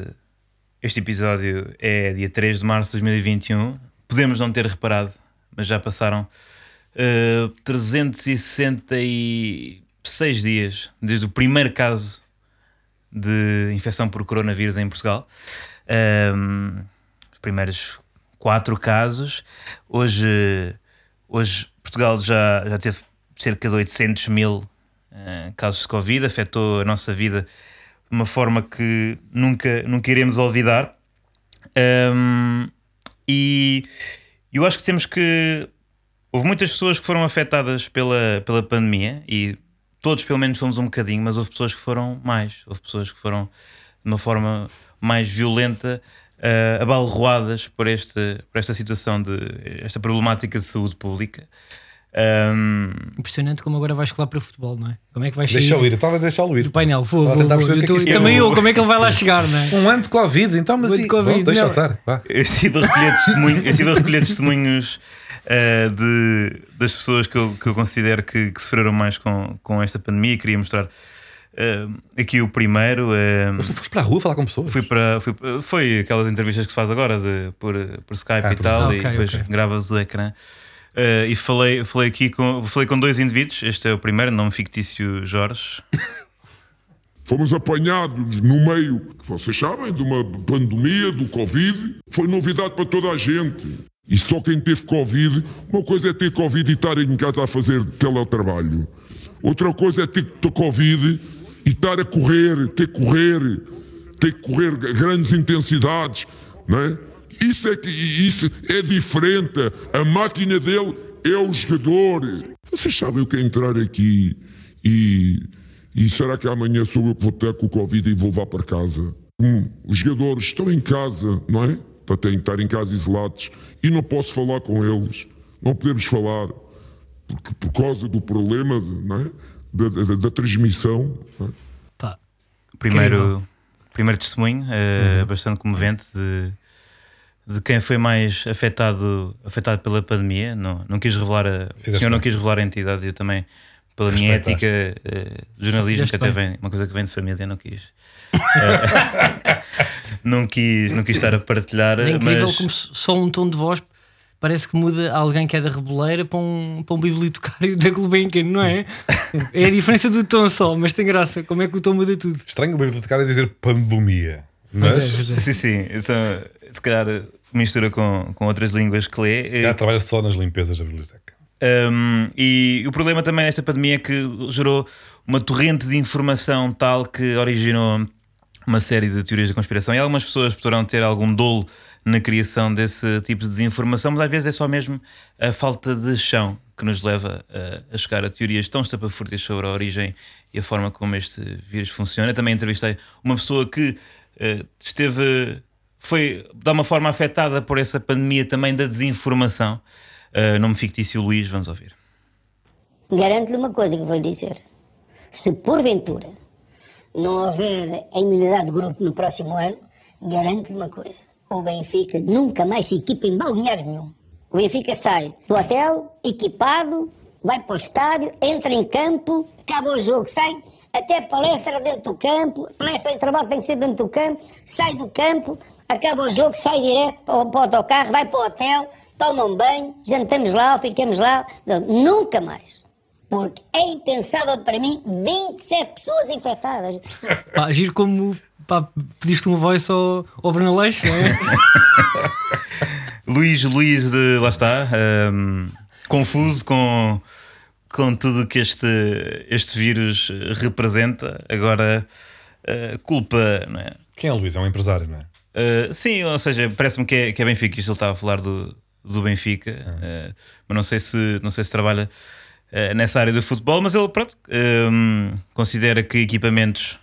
este episódio é dia 3 de março de 2021. Podemos não ter reparado, mas já passaram uh, 366 dias desde o primeiro caso de infecção por coronavírus em Portugal. Um, os primeiros quatro casos. Hoje, hoje Portugal já, já teve cerca de 800 mil eh, casos de Covid, afetou a nossa vida de uma forma que nunca, nunca iremos olvidar. Um, e eu acho que temos que. Houve muitas pessoas que foram afetadas pela, pela pandemia e todos, pelo menos, fomos um bocadinho, mas houve pessoas que foram mais. Houve pessoas que foram de uma forma mais violenta, uh, abalroadas por, este, por esta situação, de esta problemática de saúde pública. Um, Impressionante como agora vais colar para futebol, não é? Como é que vais Deixa-o ir, eu estava a deixá-lo ir. do painel? Vou, Estava a vou, vou. o Eu é que tô- isto é. também eu, como é que ele vai lá chegar, não é? Um ano de Covid, então, mas Um ano de e- Covid, Bom, deixa não. estar. Vá. Eu estive a recolher testemunhos, eu estive a recolher testemunhos eh, de, das pessoas que eu, que eu considero que, que sofreram mais com, com esta pandemia. Queria mostrar eh, aqui o primeiro. eh, Mas tu foste para a rua falar com pessoas? fui para, fui, foi aquelas entrevistas que se faz agora de, por, por Skype Ah, e por tal, Zoom. e Ok, depois ok. gravas o ecrã. Eh, e falei, falei aqui com, falei com dois indivíduos. Este é o primeiro, nome fictício Jorge. Fomos apanhados no meio, que vocês sabem, de uma pandemia, do Covid. Foi novidade para toda a gente. E só quem teve Covid, uma coisa é ter Covid e estar em casa a fazer teletrabalho. Outra coisa é ter, Covid e estar a correr, ter que correr, ter que correr grandes intensidades, não é? Isso é, que, isso é diferente. A máquina dele é o jogador. Vocês sabem o que é entrar aqui e e será que amanhã sou eu que vou ter com o Covid e vou levar para casa? Hum, os jogadores estão em casa, não é? Para têm que estar em casa isolados e não posso falar com eles. Não podemos falar porque, por causa do problema de- não é? da, da- da transmissão. não é? Pá, primeiro, Incrível. primeiro testemunho, eh, bastante comovente, de, de quem foi mais afetado, afetado pela pandemia. Não, não quis revelar a, o Fizeste senhor não bem. quis revelar a entidade, eu também, pela minha ética eh, de jornalismo, que Fizeste até bem. vem, uma coisa que vem de família, não quis. Eh, não quis, não quis estar a partilhar, é incrível mas como só um tom de voz parece que muda alguém que é da Reboleira para um, para um bibliotecário da Gulbenkian, não é? é a diferença do tom só, mas tem graça. Como é que o tom muda tudo? Estranho o bibliotecário dizer pandemia. Mas Pois é, é. Sim, sim. Então, se calhar mistura com, com outras línguas que lê. se calhar trabalha só nas limpezas da biblioteca. Um, e o problema também nesta pandemia é que gerou uma torrente de informação tal que originou uma série de teorias da conspiração. E algumas pessoas poderão ter algum dolo na criação desse tipo de desinformação, mas às vezes é só mesmo a falta de chão que nos leva a, a chegar a teorias tão estapafúrdias sobre a origem e a forma como este vírus funciona. Também entrevistei uma pessoa que eh, esteve, foi de alguma forma afetada por essa pandemia também da desinformação. Uh, nome fictício Luís, vamos ouvir. Garanto-lhe uma coisa que vou lhe dizer. Se porventura não houver a imunidade de grupo no próximo ano, garanto-lhe uma coisa. O Benfica nunca mais se equipa em balneário nenhum. O Benfica sai do hotel, equipado, vai para o estádio, entra em campo, acaba o jogo, sai até palestra dentro do campo, palestra ao intervalo tem que ser dentro do campo, sai do campo, acaba o jogo, sai direto para o, para o autocarro, vai para o hotel, toma um banho, jantamos lá, ficamos lá. Nunca mais. Porque é impensável para mim 27 pessoas infectadas. Pá, giro como pá, pediste uma voz ao, ao Bruno Leixo, não é? Luís, Luís de lá está, um, confuso com, com tudo que este, este vírus representa. Agora, uh, culpa, não é? Quem é o Luís? É um empresário, não é? Uh, sim, ou seja, parece-me que é, que é Benfica. Isto ele estava a falar do, do Benfica, uh, mas não sei se, não sei se trabalha uh, nessa área do futebol. Mas ele, pronto, um, considera que equipamentos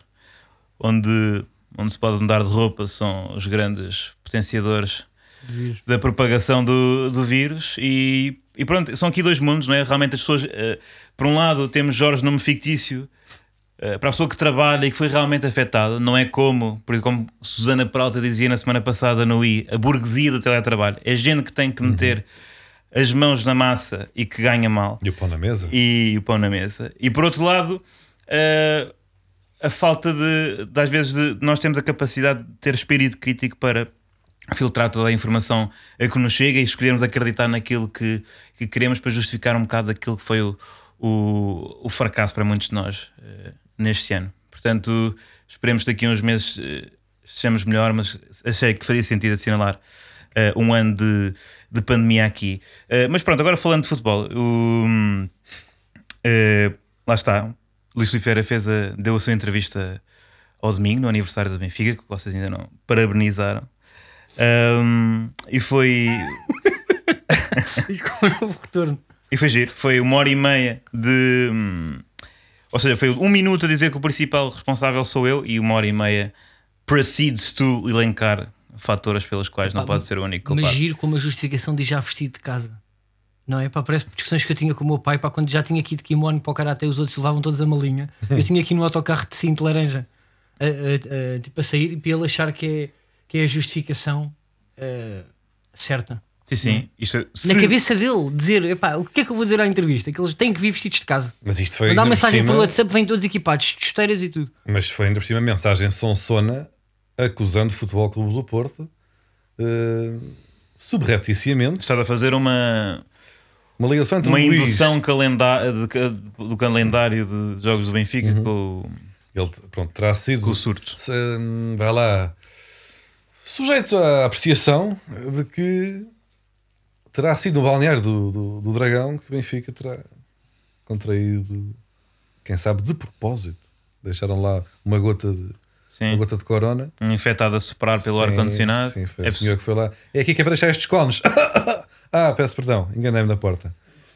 onde, onde se pode mudar de roupa são os grandes potenciadores da propagação do, do vírus. E, e pronto, são aqui dois mundos, não é? Realmente as pessoas, por um lado, temos Jorge nome fictício. Uh, para a pessoa que trabalha e que foi realmente afetada, não é como, por exemplo, como Susana Peralta dizia na semana passada no I, a burguesia do teletrabalho. É gente que tem que meter as mãos na massa e que ganha mal E o pão na mesa? e o pão na mesa. E por outro lado, eh, a falta de, de, às vezes, de, nós temos a capacidade de ter espírito crítico para filtrar toda a informação a que nos chega e escolhermos acreditar naquilo que, que queremos para justificar um bocado aquilo que foi o, o, o fracasso para muitos de nós eh, neste ano. Portanto, esperemos que daqui a uns meses eh, estejamos melhor, mas achei que fazia sentido assinalar eh, um ano de, de pandemia aqui. Eh, mas pronto, agora falando de futebol, o, eh, lá está, Luís Oliveira fez a, deu a sua entrevista ao domingo, no aniversário do Benfica, que vocês ainda não parabenizaram. Um, e foi e foi giro, foi uma hora e meia de hum, ou seja, foi um minuto a dizer que o principal responsável sou eu e uma hora e meia proceeds to elencar fatores pelos quais não Pá, pode ser o único Mas culpado. giro como a justificação de já vestido de casa. Não é? Pá, parece discussões que eu tinha com o meu pai pá, quando já tinha aqui de kimono para o karate os outros levavam todos a malinha. Eu tinha aqui no autocarro de cinto laranja a, a- a- tipo a sair e para ele achar que é, que é a justificação eh, certa. Sim, sim. Isto, se- Na cabeça dele, dizer epá, o que é que eu vou dizer à entrevista? Que eles têm que vir vestidos de casa. Mas isto foi Mandar ainda por mensagem cima, pelo WhatsApp, vêm todos equipados, de chuteiras e tudo. Mas foi ainda por cima mensagem sonsona acusando o Futebol Clube do Porto eh, subrepticiamente está a fazer uma, uma ligação entre uma Luís. indução calenda- de do calendário de jogos do Benfica com, o- Ele pronto, terá sido com o surto. se, hum, vai lá sujeito à apreciação de que terá sido no balneário do, do, do Dragão que o Benfica terá contraído, quem sabe de propósito. Deixaram lá uma gota de, uma Sim. gota de corona. Um infectado a soprar pelo ar-condicionado. Sim, foi É o senhor que foi lá. É aqui que é para deixar estes cones. ah, peço perdão, enganei-me na porta.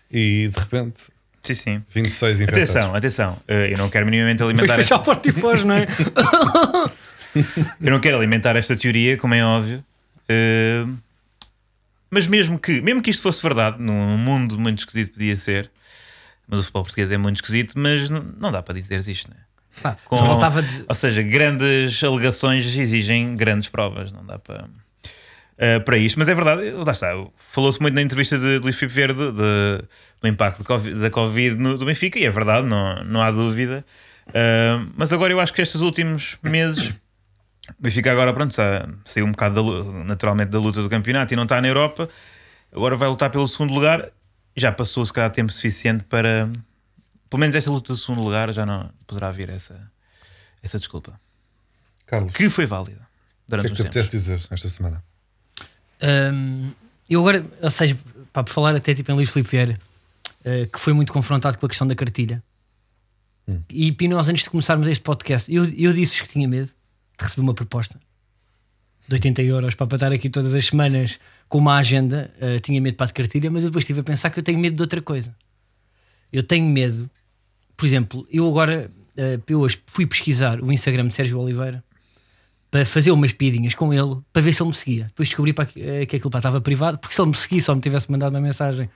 E de repente, sim, sim. 26 infectados. Atenção, atenção. Eh, Eu não quero minimamente alimentar fecha a esta, porta e foge, não é? eu não quero alimentar esta teoria, como é óbvio. Eh, mas mesmo que, mesmo que isto fosse verdade, num mundo muito esquisito podia ser, mas o futebol português é muito esquisito, mas não, não dá para dizeres isto, não é? Pá, Com- de. Ou seja, grandes alegações exigem grandes provas, não dá para, eh, para isto. Mas é verdade, lá está. Falou-se muito na entrevista de Luís Filipe Vieira de- do impacto Covid- da Covid no, do Benfica, e é verdade, não, não há dúvida. Eh, mas agora eu acho que estes últimos meses, o Benfica agora, pronto, está, saiu um bocado da naturalmente da luta do campeonato e não está na Europa. Agora vai lutar pelo segundo lugar. Já passou, se calhar, tempo suficiente para. Pelo menos esta luta do segundo lugar já não poderá vir essa, essa desculpa. Carlos, o Que foi válida que durante é que tu apetece dizer esta semana? Hum, eu agora, ou seja, para falar até tipo em Luís Filipe Vieira, eh, que foi muito confrontado com a questão da cartilha. E Pino, nós antes de começarmos este podcast, eu, eu disse-vos que tinha medo receber uma proposta de 80 euros para estar aqui todas as semanas com uma agenda. eh, tinha medo para de cartilha, mas eu depois estive a pensar que eu tenho medo de outra coisa. Eu tenho medo, por exemplo, eu agora eh, eu hoje fui pesquisar o Instagram de Sérgio Oliveira para fazer umas piadinhas com ele para ver se ele me seguia. Depois descobri que, eh, que aquilo pá, estava privado, porque se ele me seguisse ou me tivesse mandado uma mensagem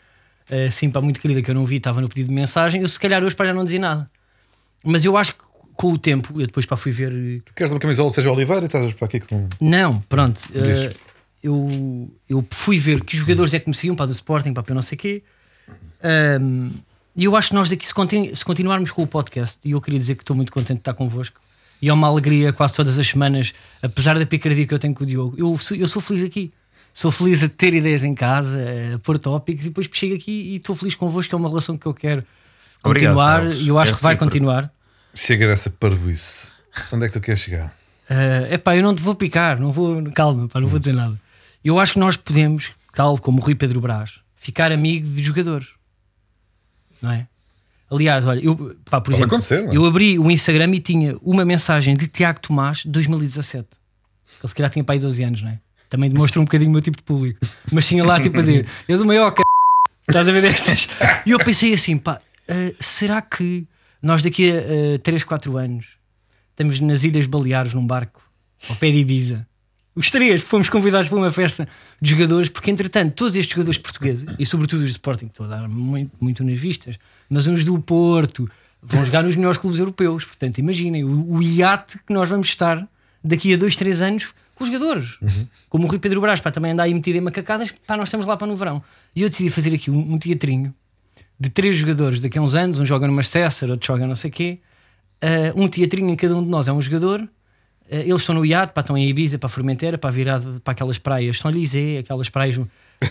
assim para muito querida que eu não vi, estava no pedido de mensagem, eu se calhar hoje para já não dizia nada. Mas eu acho que com o tempo, eu depois para fui ver. eh, Tu queres uma camisola Sérgio Oliveira e estás para aqui com. Não, pronto. Eh, eu, eu fui ver que jogadores é que me seguiam para do Sporting, para não sei o quê. Ahm, E eu acho que nós daqui, se, continu- se continuarmos com o podcast, e eu queria dizer que estou muito contente de estar convosco, e é uma alegria quase todas as semanas, apesar da picardia que eu tenho com o Diogo, eu sou, eu sou feliz aqui. Sou feliz a ter ideias em casa, a pôr tópicos, e depois chego aqui e estou feliz convosco, que é uma relação que eu quero Obrigado, continuar, Carlos. e eu acho É que vai recíproco. continuar. Chega dessa parvoíce. Onde é que tu queres chegar? É epá, eu não te vou picar, não vou, calma, pá, não vou dizer nada. Eu acho que nós podemos, tal como o Rui Pedro Brás, ficar amigos de jogadores, não é? Aliás, olha, eu, pá, por Pode exemplo, acontecer, é? eu abri o Instagram e tinha uma mensagem de Tiago Tomás de 2017. Ele se calhar tinha aí 12 anos, não é? Também demonstra um bocadinho o meu tipo de público. Mas tinha lá tipo a dizer: És o maior c... Estás a ver destas? E eu pensei assim: pá, ah, será que nós daqui a 3, 4 anos estamos nas Ilhas Baleares num barco ao pé de Ibiza? Os três fomos convidados para uma festa de jogadores, porque entretanto, todos estes jogadores portugueses, e sobretudo os de Sporting, que estou a dar muito, muito nas vistas, mas uns do Porto, vão jogar nos melhores clubes europeus. Portanto, imaginem o, o iate que nós vamos estar daqui a dois, três anos com os jogadores. Como o Rui Pedro Brás, pá, também anda aí metido em macacadas, pá, nós estamos lá para no verão. E eu decidi fazer aqui um, um teatrinho de três jogadores daqui a uns anos, um joga no Manchester, outro joga não sei o quê, eh, um teatrinho em cada um de nós é um jogador. eh, eles estão no iate, pá, estão em Ibiza, para a Formentera, para a virada para aquelas praias, São Lisé, aquelas praias.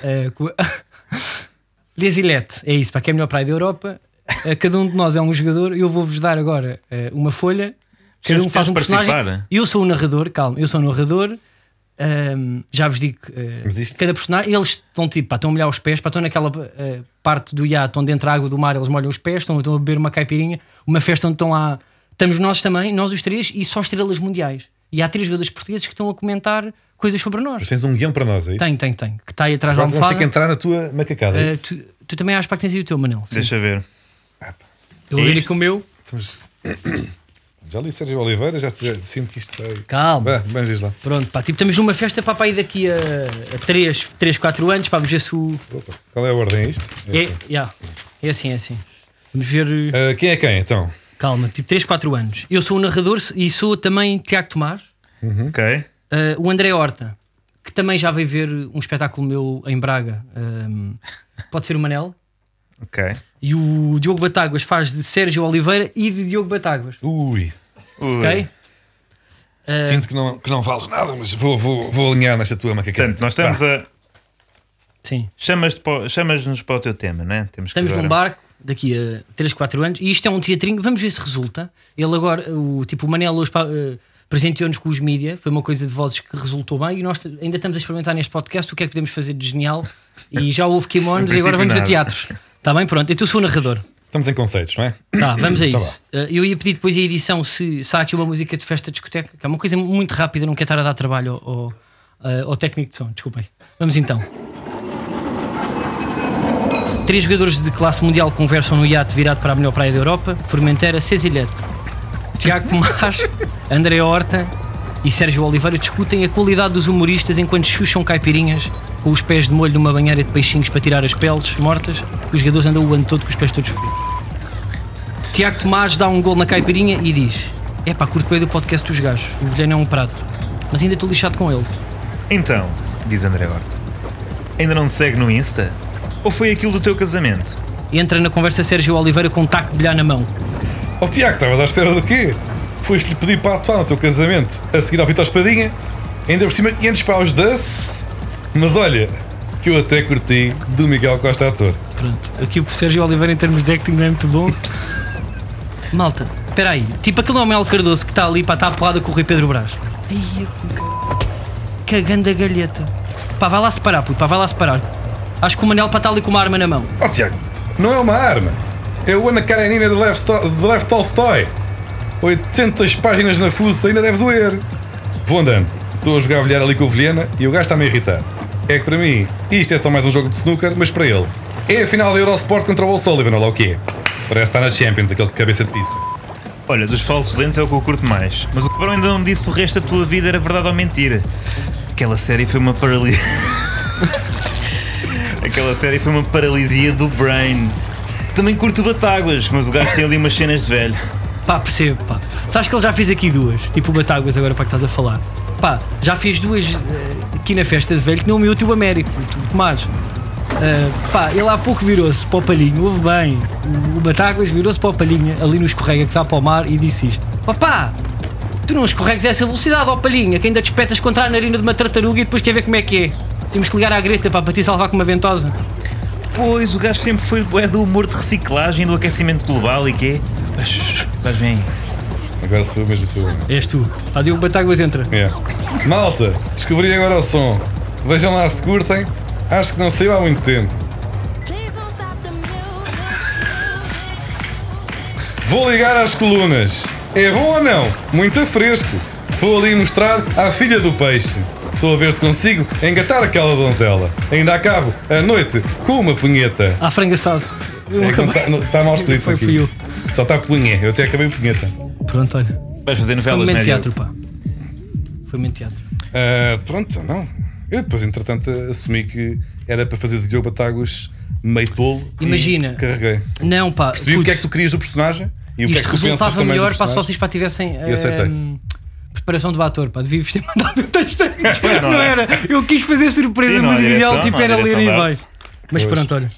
eh, com- Les Ilettes, é isso, para que é a melhor praia da Europa. Eh, cada um de nós é um jogador. Eu vou-vos dar agora eh, uma folha. Cada um faz um personagem. participar? Eu sou o narrador, calma, eu sou o narrador. Ahm, já vos digo, isto- cada personagem, eles estão tipo, pá, estão a molhar os pés, pá, estão naquela eh, parte do iate onde entra a água do mar, eles molham os pés, estão, estão a beber uma caipirinha, uma festa onde estão lá, estamos nós também, nós os três, e só estrelas mundiais. E há três jogadores portugueses que estão a comentar coisas sobre nós. Mas tens um guião para nós, é isso? Tem, tem, tem. Que está aí atrás da Agora vamos ter almofada. que entrar na tua macacada. é isso? tu, tu também acho pá, que tens aí o teu, Manel. Sim. Deixa ver. Eu vou vir Isto? com o meu. Estamos- Já li Sérgio Oliveira, já, te- já sinto que isto sai. Calma. Vamos diz lá. Pronto, pá, tipo, estamos numa festa para, para ir daqui a, a 3, 3, 4 anos, para ver se o. Opa, qual é a ordem? É isto? É É, assim. yeah, é assim, é assim. Vamos ver. Ah, quem é quem então? Calma, tipo 3, 4 anos. Eu sou o narrador e sou também Tiago Tomás, Ok. eh, o André Horta, que também já veio ver um espetáculo meu em Braga. ehm, pode ser o Manel. Ok. E o Diogo Batáguas faz de Sérgio Oliveira e de Diogo Batáguas. Ui, Ui. Ok? Sinto que não, que não vales nada, mas vou, vou, vou alinhar nesta tua macacada. Portanto, nós estamos Vá. a. Sim. Chamas-te para- Chamas-nos para o teu tema, não é? Temos que Estamos agora- num barco daqui a 3, 4 anos e isto é um teatrinho. Vamos ver se resulta. Ele agora, o, tipo, o Manel hoje eh, presenteou-nos com os mídia. Foi uma coisa de vozes que resultou bem e nós ainda estamos a experimentar neste podcast o que é que podemos fazer de genial. E já houve kimonos e agora vamos a nada. teatros. Está bem? Pronto. Então sou o narrador. Estamos em conceitos, não é? Tá, vamos a Tá isso. bom. Eh, eu ia pedir depois a edição se, se há aqui uma música de festa de discoteca, que é uma coisa muito rápida, não quero estar a dar trabalho ao, ao, eh, ao técnico de som. Desculpem. Vamos então. Três jogadores de classe mundial conversam no iate virado para a melhor praia da Europa: Formentera, Cesilhete. Tiago Tomás, André Horta e Sérgio Oliveira discutem a qualidade dos humoristas enquanto chucham caipirinhas com os pés de molho numa banheira de peixinhos para tirar as peles mortas. Os jogadores andam o ano todo com os pés todos frios. Tiago Tomás dá um gol na caipirinha e diz: É pá, curto bem do podcast dos gajos. O velhano é um prato, mas ainda estou lixado com ele. Então, diz André Horta, ainda não te segue no Insta? Ou foi aquilo do teu casamento? Entra na conversa Sérgio Oliveira com um taco de bilhar na mão. Ó Tiago, estavas à espera do quê? Foste-lhe pedir para atuar no teu casamento a seguir ao Vitor Espadinha, ainda por cima 500 paus doce. Mas olha, que eu até curti do Miguel Costa Ator. Pronto. Aqui o Sérgio Oliveira em termos de acting não é muito bom. Malta, espera aí. Tipo aquele nome Mel Cardoso que está ali para estar a porrada com o Rui Pedro Brás. Ai, cagando a galheta. Pá, vai lá separar, puto, pá, vai lá separar. Acho que o Manel para estar ali com uma arma na mão. Ó Tiago, não é uma arma. É o Ana Karenina de Lev, Sto- de Lev Tolstói. 800 páginas na fuça, ainda deve doer. Vou andando. Estou a jogar bilhar ali com o Vilhena e o gajo está-me a irritar. É que para mim, isto é só mais um jogo de snooker, mas para ele, é a final da Eurosport contra o Will Sullivan, olha lá o quê? Parece estar na Champions, aquele cabeça de pizza. Olha, dos falsos lentes é o que eu curto mais. Mas o cabrão ainda não disse o resto da tua vida era verdade ou mentira. Aquela série foi uma paralisia. Aquela série foi uma paralisia do brain. Também curto batáguas, mas o gajo tem ali umas cenas de velho. Pá, percebo, pá. Sabes que ele já fez aqui duas, tipo o Batáguas agora para que estás a falar. Pá, já fiz duas eh, aqui na festa de velho que não me o Américo, o Tomás. Eh, pá, ele há pouco virou-se para o palhinho, ouve bem. O, Batáguas virou-se para o palhinha, ali no escorrega que está para o mar e disse isto: Papá, tu não escorregues a essa velocidade, ó palhinha, que ainda te espetas contra a narina de uma tartaruga e depois quer ver como é que é. Temos que ligar à greta pá, para te salvar com uma ventosa. Pois, o gajo sempre foi bué do humor de reciclagem, do aquecimento global e quê? Gajo vem. Agora sou eu mesmo, sou eu. És tu. Pá, Diogo Batáguas entra. É. Malta, descobri agora o som. Vejam lá se curtem. Acho que não saiu há muito tempo. Vou ligar às colunas. É bom ou não? Muito fresco. Vou ali mostrar à filha do peixe. Estou a ver se consigo engatar aquela donzela. Ainda acabo a noite com uma punheta. À frango assado. É está, está mal escrito Foi aqui. fui eu. Só está punheta. Eu até acabei o punheta. Pronto, olha. Vais fazer Foi um novelas, né, de teatro, pá. Foi um de teatro. Ah, pronto, não. Eu depois, entretanto, assumi que era para fazer de Diogo Batáguas meio tolo. e Imagina. Carreguei. Não, pá. Percebi o putz, que é que tu querias do personagem e o que é que tu pensas resultava também melhor para se vocês pá, tivessem Eu aceitei. ehm, preparação do ator. Pá, devia-vos ter mandado o texto não não é. era. Eu quis fazer surpresa, Sim, mas há o ideal tipo não há era ler e vai. Mas Pois. pronto, olha.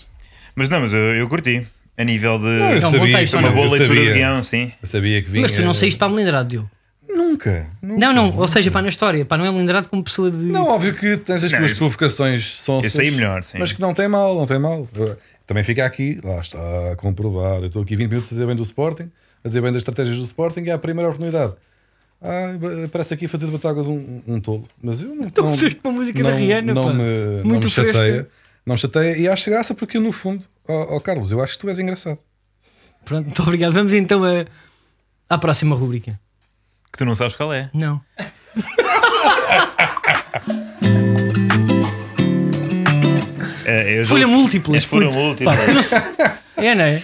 Mas não, mas eu, eu curti. A nível de. Não, eu Não, bom sabia, texto, uma não. boa eu leitura sabia, de guião, sim. Eu sabia que vinha. Mas tu não saíste para a melindrado, Diogo. Nunca, nunca. Não, não. Ou seja, pá, na história. Pá, não é melindrado como pessoa de. Não, óbvio que tens as Não, tuas provocações sonsas. isso aí melhor, sim. Mas que não tem mal, não tem mal. Também fica aqui, lá está, a comprovar. Eu estou aqui 20 minutos a dizer bem do Sporting, a dizer bem das estratégias do Sporting e é a primeira oportunidade. Ah, parece aqui fazer de Batáguas um, um tolo. Mas eu não. Então não, puseste uma música da não, Rihanna, não pá. me, não Muito me chateia. Não me chateia e acho graça porque no fundo, ó ó, Carlos, eu acho que tu és engraçado. Pronto, muito obrigado. Vamos então a... à próxima rubrica. Que tu não sabes qual é. Não. É, já- Folha múltiplas. É folha múltiplas. É, não é?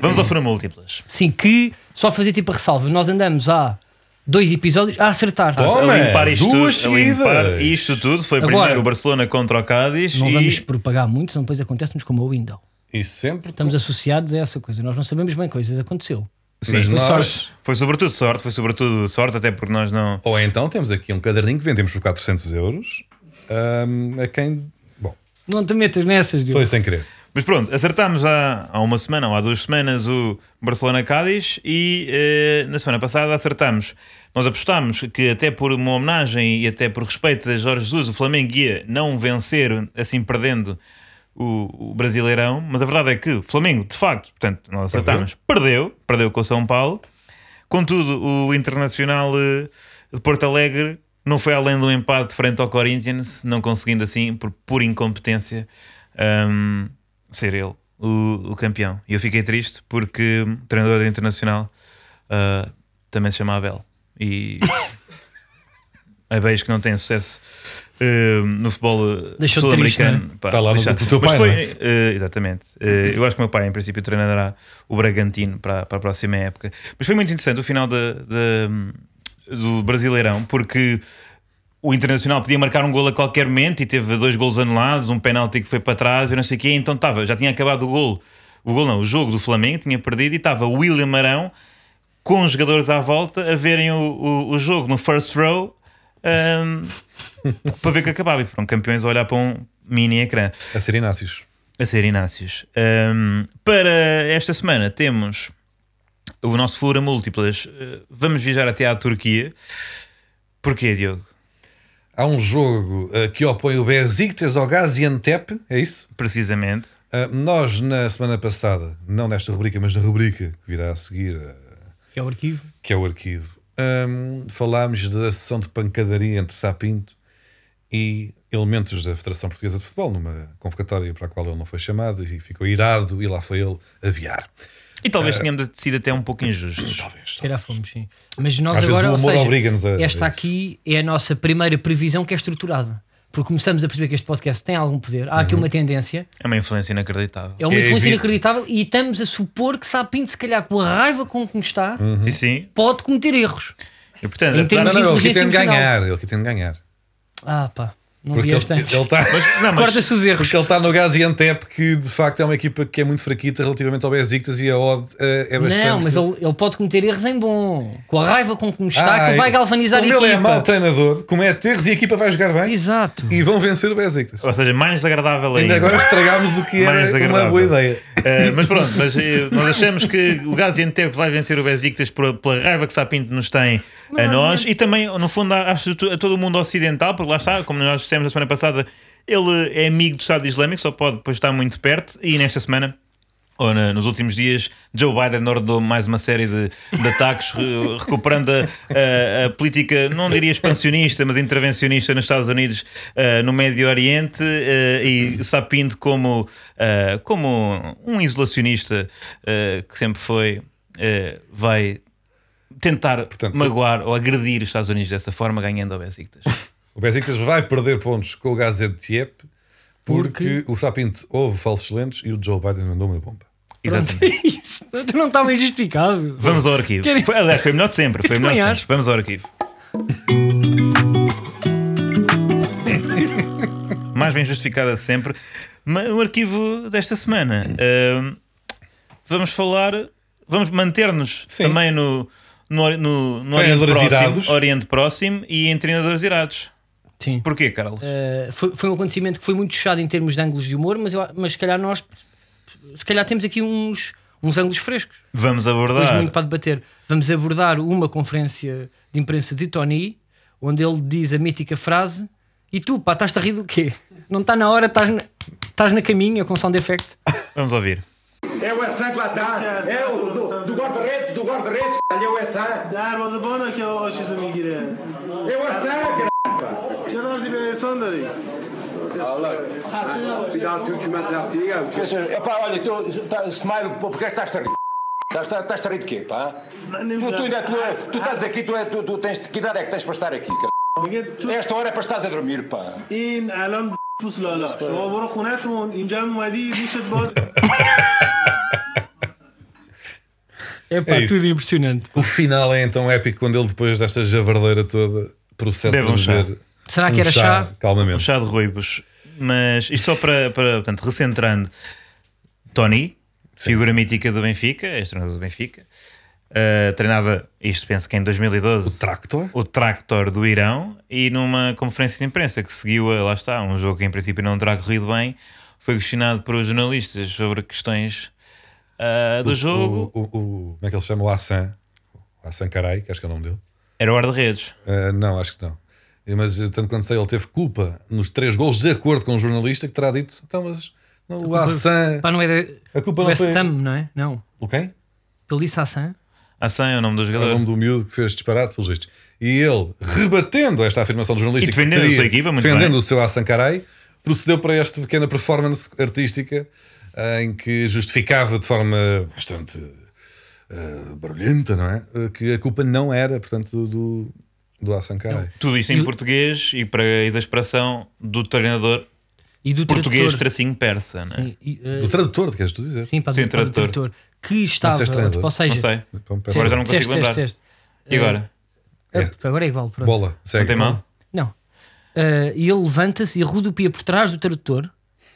Vamos ao folha múltiplas. Sim, que só fazer tipo a ressalva. Nós andamos há dois episódios a acertar. Toma, a limpar isto duas tudo, a limpar isto tudo. Foi Agora- primeiro o Barcelona contra o Cádiz Não e vamos propagar muito, senão depois acontece-nos como o Windows. E sempre. Estamos associados a essa coisa. Nós não sabemos bem coisas. Aconteceu. Sim, Mas foi, nós- sorte. foi sobretudo sorte, foi sobretudo sorte, até porque nós não. Ou então temos aqui um caderninho que vendemos por 400 euros ahm, a quem. Bom, Não te metas nessas, Diogo. foi sem querer. Mas pronto, acertámos há, há uma semana ou há duas semanas o Barcelona-Cádiz e eh, na semana passada acertámos. Nós apostámos que até por uma homenagem e até por respeito a Jorge Jesus, o Flamengo ia não vencer, assim perdendo o, o Brasileirão, mas a verdade é que o Flamengo, de facto, portanto, nós acertámos, perdeu, perdeu com o São Paulo. Contudo, o Internacional eh, de Porto Alegre não foi além do empate frente ao Corinthians, não conseguindo assim, por pura incompetência, hum, ser ele o, o campeão. E eu fiquei triste porque o treinador do Internacional ah, também se chama Abel. E é beijo que não tem sucesso eh, no futebol Deixou de sul-americano. Está lá no grupo do teu Mas pai, foi, não é? eh, exatamente. Eu acho que o meu pai, em princípio, treinará o Bragantino para, para a próxima época. Mas foi muito interessante o final da- do Brasileirão, porque o Internacional podia marcar um gol a qualquer momento e teve dois golos anulados, um penalti que foi para trás, eu não sei o quê, então estava, já tinha acabado o gol. O gol não, o jogo do Flamengo tinha perdido e estava o William Marão com os jogadores à volta a verem o, o, o jogo no first row ahm, para ver que acabava. E foram campeões a olhar para um mini ecrã A ser Inácios. a ser Inácios. Ahm, para esta semana temos o nosso Fura Múltiplas. Uh, vamos viajar até à Turquia. Porquê, Diogo? Há um jogo uh, que opõe o Besiktas ao Gaziantep, é isso? Precisamente. Uh, nós, na semana passada, não nesta rubrica, mas na rubrica que virá a seguir, uh, Que é o arquivo. que é o arquivo, um, falámos da sessão de pancadaria entre Sapinto e elementos da Federação Portuguesa de Futebol, numa convocatória para a qual ele não foi chamado e ficou irado e lá foi ele aviar. E talvez tenhamos sido até um pouco injustos. Talvez. Se calhar fomos, sim. Mas nós Às vezes agora, o ou seja, obriga-nos a- esta isso. aqui é a nossa primeira previsão que é estruturada. Porque começamos a perceber que este podcast tem algum poder. Há aqui Uhum. uma tendência, É uma influência inacreditável. é uma É influência evidente. inacreditável e estamos a supor que Sapinto, se calhar com a raiva com que nos está, Uhum. Sim, sim. pode cometer erros. E portanto, Em apesar- Não, termos não, ele aqui tem de ganhar, ele aqui tem de ganhar. Ah pá, não Porque ele antes. está mas, não, mas Corta-se os erros. porque ele está no Gaziantep, que de facto é uma equipa que é muito fraquita relativamente ao Besiktas e a odd eh, é bastante. Não, mas ele, ele pode cometer erros em bom. Com a raiva com que nos está, Ah, que vai galvanizar a como equipa. ele é mau treinador, comete erros e a equipa vai jogar bem Exato. e vão vencer o Besiktas. ou seja, mais desagradável Ainda ainda. agora estragámos o que era uma boa ideia. Uh, mas pronto, mas, eh, nós achamos que o Gaziantep vai vencer o Besiktas por, pela raiva que Sapinto nos tem a nós e também, no fundo, a, a- a todo o mundo ocidental, porque lá está, como nós dissemos na semana passada, ele é amigo do Estado Islâmico, só pode depois estar muito perto e nesta semana. Ou na- nos últimos dias, Joe Biden ordenou mais uma série de, de ataques, re- recuperando a, a- a política, não diria expansionista, mas intervencionista nos Estados Unidos, eh, no Médio Oriente, eh, e Sapinto como, eh, como um isolacionista que sempre foi, vai tentar Portanto, magoar ou agredir os Estados Unidos dessa forma, ganhando ao Besiktas. O Besiktas vai perder pontos com o Gaziantep porque, o Sapinto houve falsos lentos e o Joe Biden mandou uma bomba. Exatamente. Isso não está bem justificado. Vamos ao arquivo. Querem- Foi, aliás, foi melhor de sempre. Foi melhor de sempre. Vamos ao arquivo. Mais bem justificada de sempre. O arquivo desta semana. Ahm, vamos falar. Vamos manter-nos também no, no, no, no Oriente, próximo. Oriente Próximo e em treinadores irados. Sim. Porquê, Carlos? Uh, foi, foi, um acontecimento que foi muito fechado em termos de ângulos de humor, mas, eu, mas se calhar nós se calhar temos aqui uns, uns ângulos frescos. Vamos abordar. Muito para debater. Vamos abordar uma conferência de imprensa de Tony, onde ele diz a mítica frase: E tu, pá, estás-te a rir do quê? Não está na hora, estás na, estás na caminha com sound effect. Vamos ouvir. É o Essan que lá está. É o é tá do, do guarda-redes, do guarda-redes. É o Essan. Dá, mas o bom é que eu acho que eu É o é Essan, caralho چرا رفتی به احسان داری Bir daha hükümet yaptığı geldi. Epá, olha, tu, tá, Smile, pô, porque é que estás a rir? Estás, estás, estás a rir de quê, pá? Tu, tu, ainda, tu, tu estás aqui, tu, é- tu, tu tens, que idade é que tens para estar aqui? cara? میگه تو Esta hora é para estás a dormir, pá. این الان پوس لالا شما برو خونتون اینجا هم اومدی گوشت باز É pá, É isso. tudo impressionante. O final é então épico quando ele, depois desta javardeira toda, procede Bebe para um chá. beber Será que um era chá? Calmamente. Um chá de ruivos. Mas isto só para, para portanto, recentrando. Tony, figura mítica do Benfica, ex-treinador do Benfica, uh, treinava, isto penso que em 2012, Tractor? o Tractor do Irão e numa conferência de imprensa que seguiu, a- lá está, um jogo que em princípio não terá corrido bem, foi questionado por os jornalistas sobre questões uh, do jogo. O, o- o- como é que ele se chama? O Hassan. O Hassan Karai, que acho que é o nome dele. Era o guarda-redes. Uh, não, acho que não. Mas tanto quanto sei, ele teve culpa nos três gols, de acordo com o jornalista que terá dito. Então, mas não, o Hassan. Pá, não é da A culpa não West foi. Ham, não é? Não. O quem? Ele disse Hassan. Hassan é o nome do É o jogador. nome do miúdo que fez disparate pelos vistos. E ele, rebatendo esta afirmação do jornalista E defendendo que a sua equipa, muito defendendo bem. o seu Hassan Karai, procedeu para esta pequena performance artística em que justificava de forma bastante eh, barulhenta, não é? Eh, que a culpa não era, portanto, do, do Hassan Karai. Tudo isto em português e para a exasperação do treinador E do português tradutor. tracinho persa, né? Sim, e, uh, Do tradutor, queres tu dizer? sim, pá, Sim, do, pá, do tradutor. tradutor. Que estava, treinador? ou seja, Não sei. Então, Agora já não consigo lembrar. E agora? Ah, agora é igual. Pronto. Bola, Não segue. tem mal? Não. Ah, e ele levanta-se e rodopia por trás do tradutor,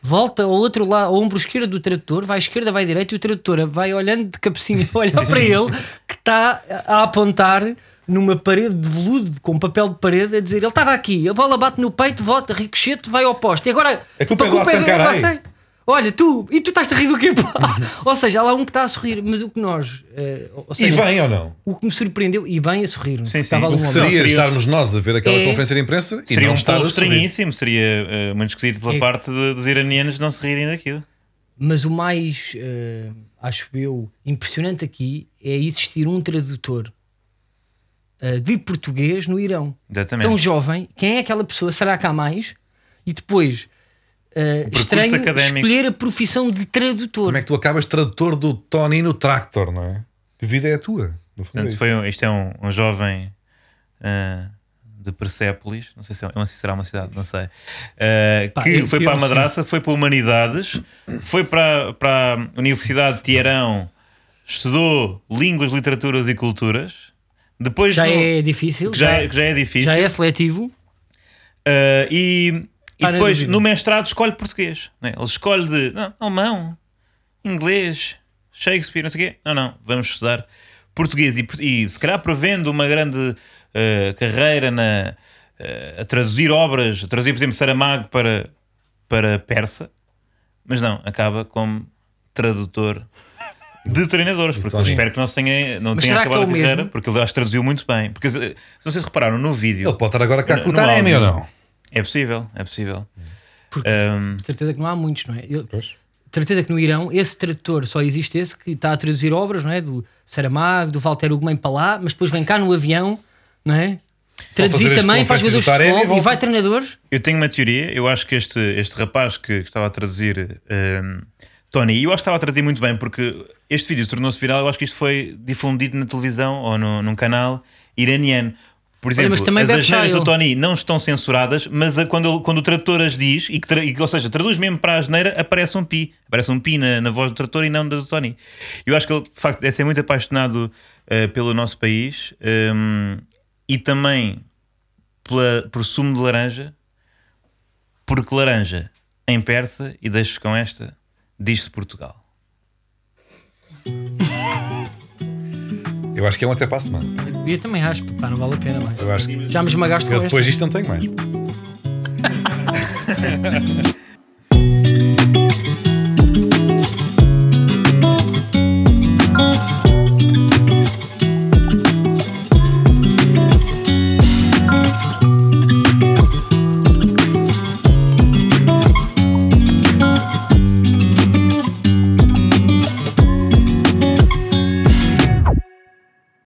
volta ao outro lado, ao ombro esquerdo do tradutor, vai à esquerda, vai à direita, e o tradutor vai olhando de cabecinho, a olhar para ele, que está a apontar numa parede de veludo, com papel de parede, a dizer: ele estava aqui, a bola bate no peito, volta, ricochete, vai ao poste. E agora A culpa é do Hassan Karai. Hassan. Olha, tu, e tu estás a rir do quê? ou seja, há lá um que está a sorrir, mas o que nós. eh, ou E seja, bem ou não? O que me surpreendeu, e bem a sorrir. Sim, sim. O um que seria, seria- estarmos nós a ver aquela É- conferência de imprensa e Seria não um estar estranhíssimo, seria eh, muito esquisito pela É. parte de- dos iranianos não se rirem daquilo. Mas o mais, eh, acho eu, impressionante aqui é existir um tradutor de português no Irão. Exatamente. Tão jovem, quem é aquela pessoa? Será que há mais? E depois, eh, percurso estranho académico. escolher a profissão de tradutor. Como é que tu acabas tradutor do Tony no Tractor, não é? A vida é a tua. É Portanto, foi um- isto é um, um jovem ah, de Persépolis, não sei se, é, não sei se será uma cidade, não sei, ah, Pá, que eu foi para a ao madraça, foi para Humanidades, foi para, para a Universidade de Teherão, estudou Línguas, Literaturas e Culturas, depois já no- é difícil, que já, é- que já é difícil, já é seletivo. Ah, e, e Tá depois no mestrado escolhe português. Né? Ele escolhe de não, alemão, inglês, Shakespeare, não sei o quê. Não, não, vamos estudar português. E, e se calhar prevendo uma grande ah, carreira na, ah, a traduzir obras, a traduzir, por exemplo, Saramago para, para persa, mas não, acaba como tradutor. De treinadores, porque eu Tony. espero que não se tenha, não Mas tenha que acabado é a carreira, mesmo? porque ele acho que traduziu muito bem. Porque se se repararam no vídeo, Ele pode estar agora cá com o no Taremi ou não? é possível, é possível. Porque Um, de certeza que não há muitos, não é? Eu, Pois. de certeza que no Irão esse tradutor só existe esse que está a traduzir obras, não é? Do Saramago, do Walter Ugumem para lá, mas depois vem cá no avião, não é? Traduzir também, faz jogadores do de e futebol e vai treinadores. eu tenho uma teoria, eu acho que este, este rapaz que, que estava a traduzir um, Tony, e eu acho que estava a traduzir muito bem, porque este vídeo tornou-se viral, eu acho que isto foi difundido na televisão ou no, num canal iraniano. Por exemplo, também as asneiras do. Tony não estão censuradas, mas a- quando, ele- quando o tradutor as diz, e que, ou seja, traduz mesmo para a asneira, aparece um pi. Aparece um pi na, na voz do tradutor e não da do Tony. Eu acho que ele, de facto, deve ser muito apaixonado eh, pelo nosso país um, e também pela, por sumo de laranja, porque laranja em persa, e deixo com esta, diz-se Portugal. Eu acho que é um até para a semana. Eu também acho, pá, não vale a pena mais. Eu acho que Já me esmagaste com eu depois esta. disto não tenho mais.